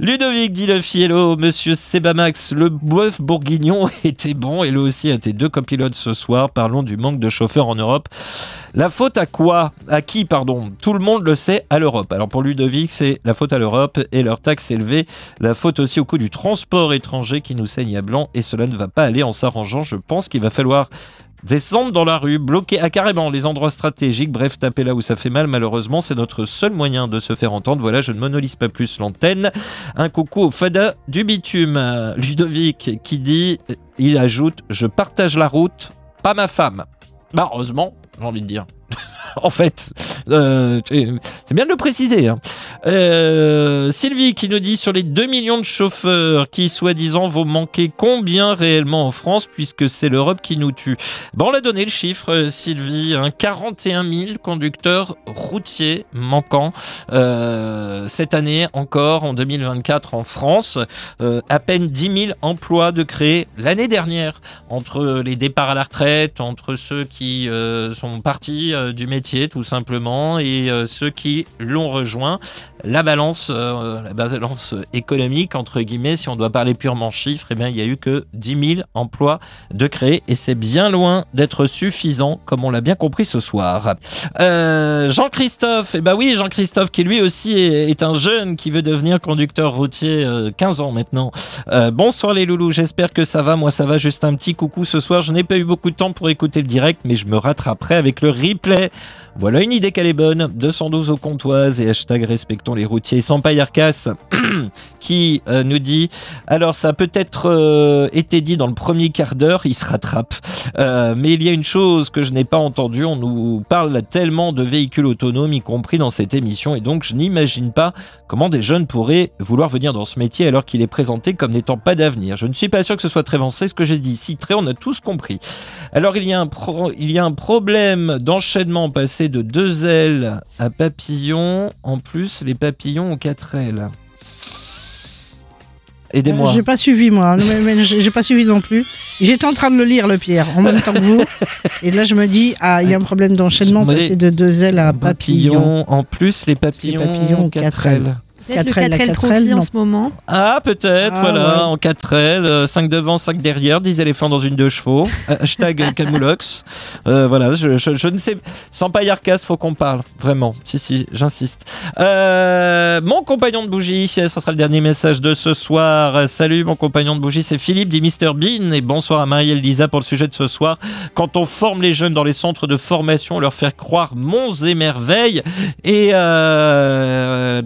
Ludovic dit le fiello, monsieur Sebamax, le bœuf bourguignon était bon et lui aussi a été deux copilotes ce soir. Parlons du manque de chauffeurs en Europe. La faute à quoi? À qui, pardon? Tout le monde le sait, à l'Europe. Alors pour Ludovic, c'est la faute à l'Europe et leurs taxes élevées. La faute aussi au coût du transport étranger qui nous saigne à blanc et cela ne va pas aller en s'arrangeant. Je pense qu'il va falloir descendre dans la rue, bloquer à carrément les endroits stratégiques, bref, taper là où ça fait mal. Malheureusement, c'est notre seul moyen de se faire entendre. Voilà, je ne monopolise pas plus l'antenne. Un coucou au fada du bitume. Euh, Ludovic qui dit, il ajoute, je partage la route, pas ma femme. Bah, heureusement, j'ai envie de dire. en fait, euh, c'est bien de le préciser. hein. Euh, Sylvie qui nous dit sur les 2 millions de chauffeurs qui soi-disant vont manquer combien réellement en France puisque c'est l'Europe qui nous tue. Bon, on l'a donné le chiffre, euh, Sylvie, hein, 41 000 conducteurs routiers manquants cette année encore en 2024 en France. À peine 10 000 emplois de créés l'année dernière entre les départs à la retraite, entre ceux qui sont partis du métier tout simplement et euh, ceux qui l'ont rejoint. La balance, euh, la balance économique entre guillemets, si on doit parler purement chiffres, eh bien, il y a eu que 10 000 emplois de créés et c'est bien loin d'être suffisant, comme on l'a bien compris ce soir. Euh, Jean-Christophe, eh ben oui, Jean-Christophe qui lui aussi est, un jeune qui veut devenir conducteur routier, euh, 15 ans maintenant. Bonsoir les loulous, j'espère que ça va. Moi ça va, juste un petit coucou ce soir. Je n'ai pas eu beaucoup de temps pour écouter le direct, mais je me rattraperai avec le replay. Voilà une idée qu'elle est bonne. 212 au comptoise et hashtag respectons les routiers. Sans qui euh, nous dit alors ça a peut-être euh, été dit dans le premier quart d'heure, il se rattrape. Euh, mais il y a une chose que je n'ai pas entendue, on nous parle tellement de véhicules autonomes, y compris dans cette émission, et donc je n'imagine pas comment des jeunes pourraient vouloir venir dans ce métier alors qu'il est présenté comme n'étant pas d'avenir. Je ne suis pas sûr que ce soit très avancé, ce que j'ai dit très, on a tous compris. Alors il y a un, il y a un problème d'enchaînement passé de deux ailes à papillon, en plus les papillons ont quatre ailes. Aidez-moi. Euh, J'ai pas suivi moi, Non, mais, mais j'ai pas suivi non plus. J'étais en train de le lire le Pierre en même temps que vous, et là je me dis ah il y a un problème d'enchaînement passer de deux ailes à papillon. papillon. En plus, les papillons, Les papillons ont ont quatre quatre ailes. ailes. Peut-être le 4L, la 4L 4L, Trophy en ce moment. Ah, peut-être, Ah, voilà, ouais. en 4 ailes, 5 devant, 5 derrière, 10 éléphants dans une deux chevaux. Euh, Hashtag Camoulox. Euh, voilà, je, je- je ne sais. Sans paillarcas, faut qu'on parle. Vraiment. Si, si, j'insiste. Euh, mon compagnon de bougie, ça sera le dernier message de ce soir. Euh, Salut, mon compagnon de bougie, c'est Philippe dit Mr Bean. Et bonsoir à Marielle Lisa pour le sujet de ce soir. Quand on forme les jeunes dans les centres de formation, leur faire croire monts et merveilles et, euh,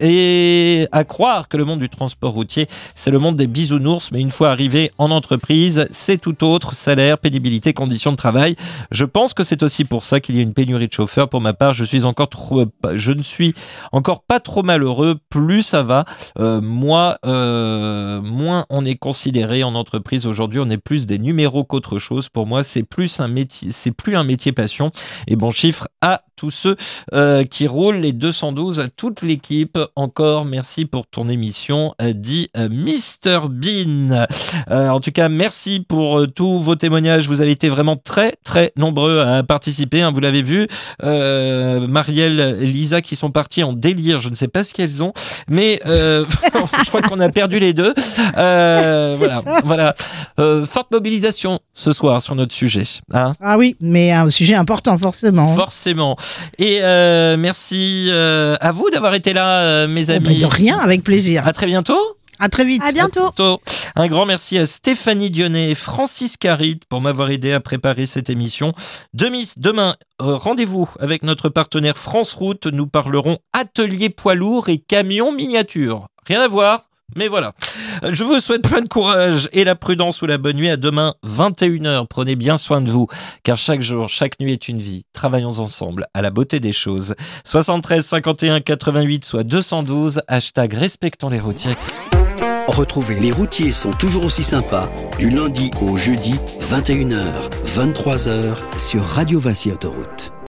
et à croire que le monde du transport routier, c'est le monde des bisounours, mais une fois arrivé en entreprise, c'est tout autre, salaire, pénibilité, conditions de travail. Je pense que c'est aussi pour ça qu'il y a une pénurie de chauffeurs. Pour ma part, je suis encore je ne suis encore pas trop malheureux. Plus ça va, euh, euh, moins on est considéré en entreprise aujourd'hui. On est plus des numéros qu'autre chose. Pour moi, c'est plus un métier, c'est plus un métier passion. Et bon chiffre à tous ceux euh, qui roulent les 212 à toute l'équipe. Encore merci pour ton émission, euh, dit euh, Mr Bean. Euh, en tout cas, merci pour euh, tous vos témoignages. Vous avez été vraiment très très nombreux à participer. hein, vous l'avez vu, euh, Marielle, Lisa qui sont partis en délire. Je ne sais pas ce qu'elles ont, mais je crois qu'on a perdu les deux. Voilà, voilà. Forte mobilisation ce soir sur notre sujet. Hein Ah oui, mais un sujet important forcément. Forcément. Et merci à vous d'avoir été là, euh, mes Oh, amis. bah, de rien, avec plaisir. À très bientôt. À très vite. À bientôt. Bientôt. Un grand merci à Stéphanie Dionnet et Francis Carit pour m'avoir aidé à préparer cette émission. Demi- demain, euh, rendez-vous avec notre partenaire France Route. Nous parlerons atelier poids lourd et camion miniature. Rien à voir. Mais voilà. Euh, Je vous souhaite plein de courage et la prudence ou la bonne nuit. À demain, 21h. Prenez bien soin de vous, car chaque jour, chaque nuit est une vie. Travaillons ensemble à la beauté des choses. 73 51 88 soit 212. Hashtag respectons les routiers. Retrouvez Les routiers sont toujours aussi sympas du lundi au jeudi 21h, 23h sur Radio Vinci Autoroute.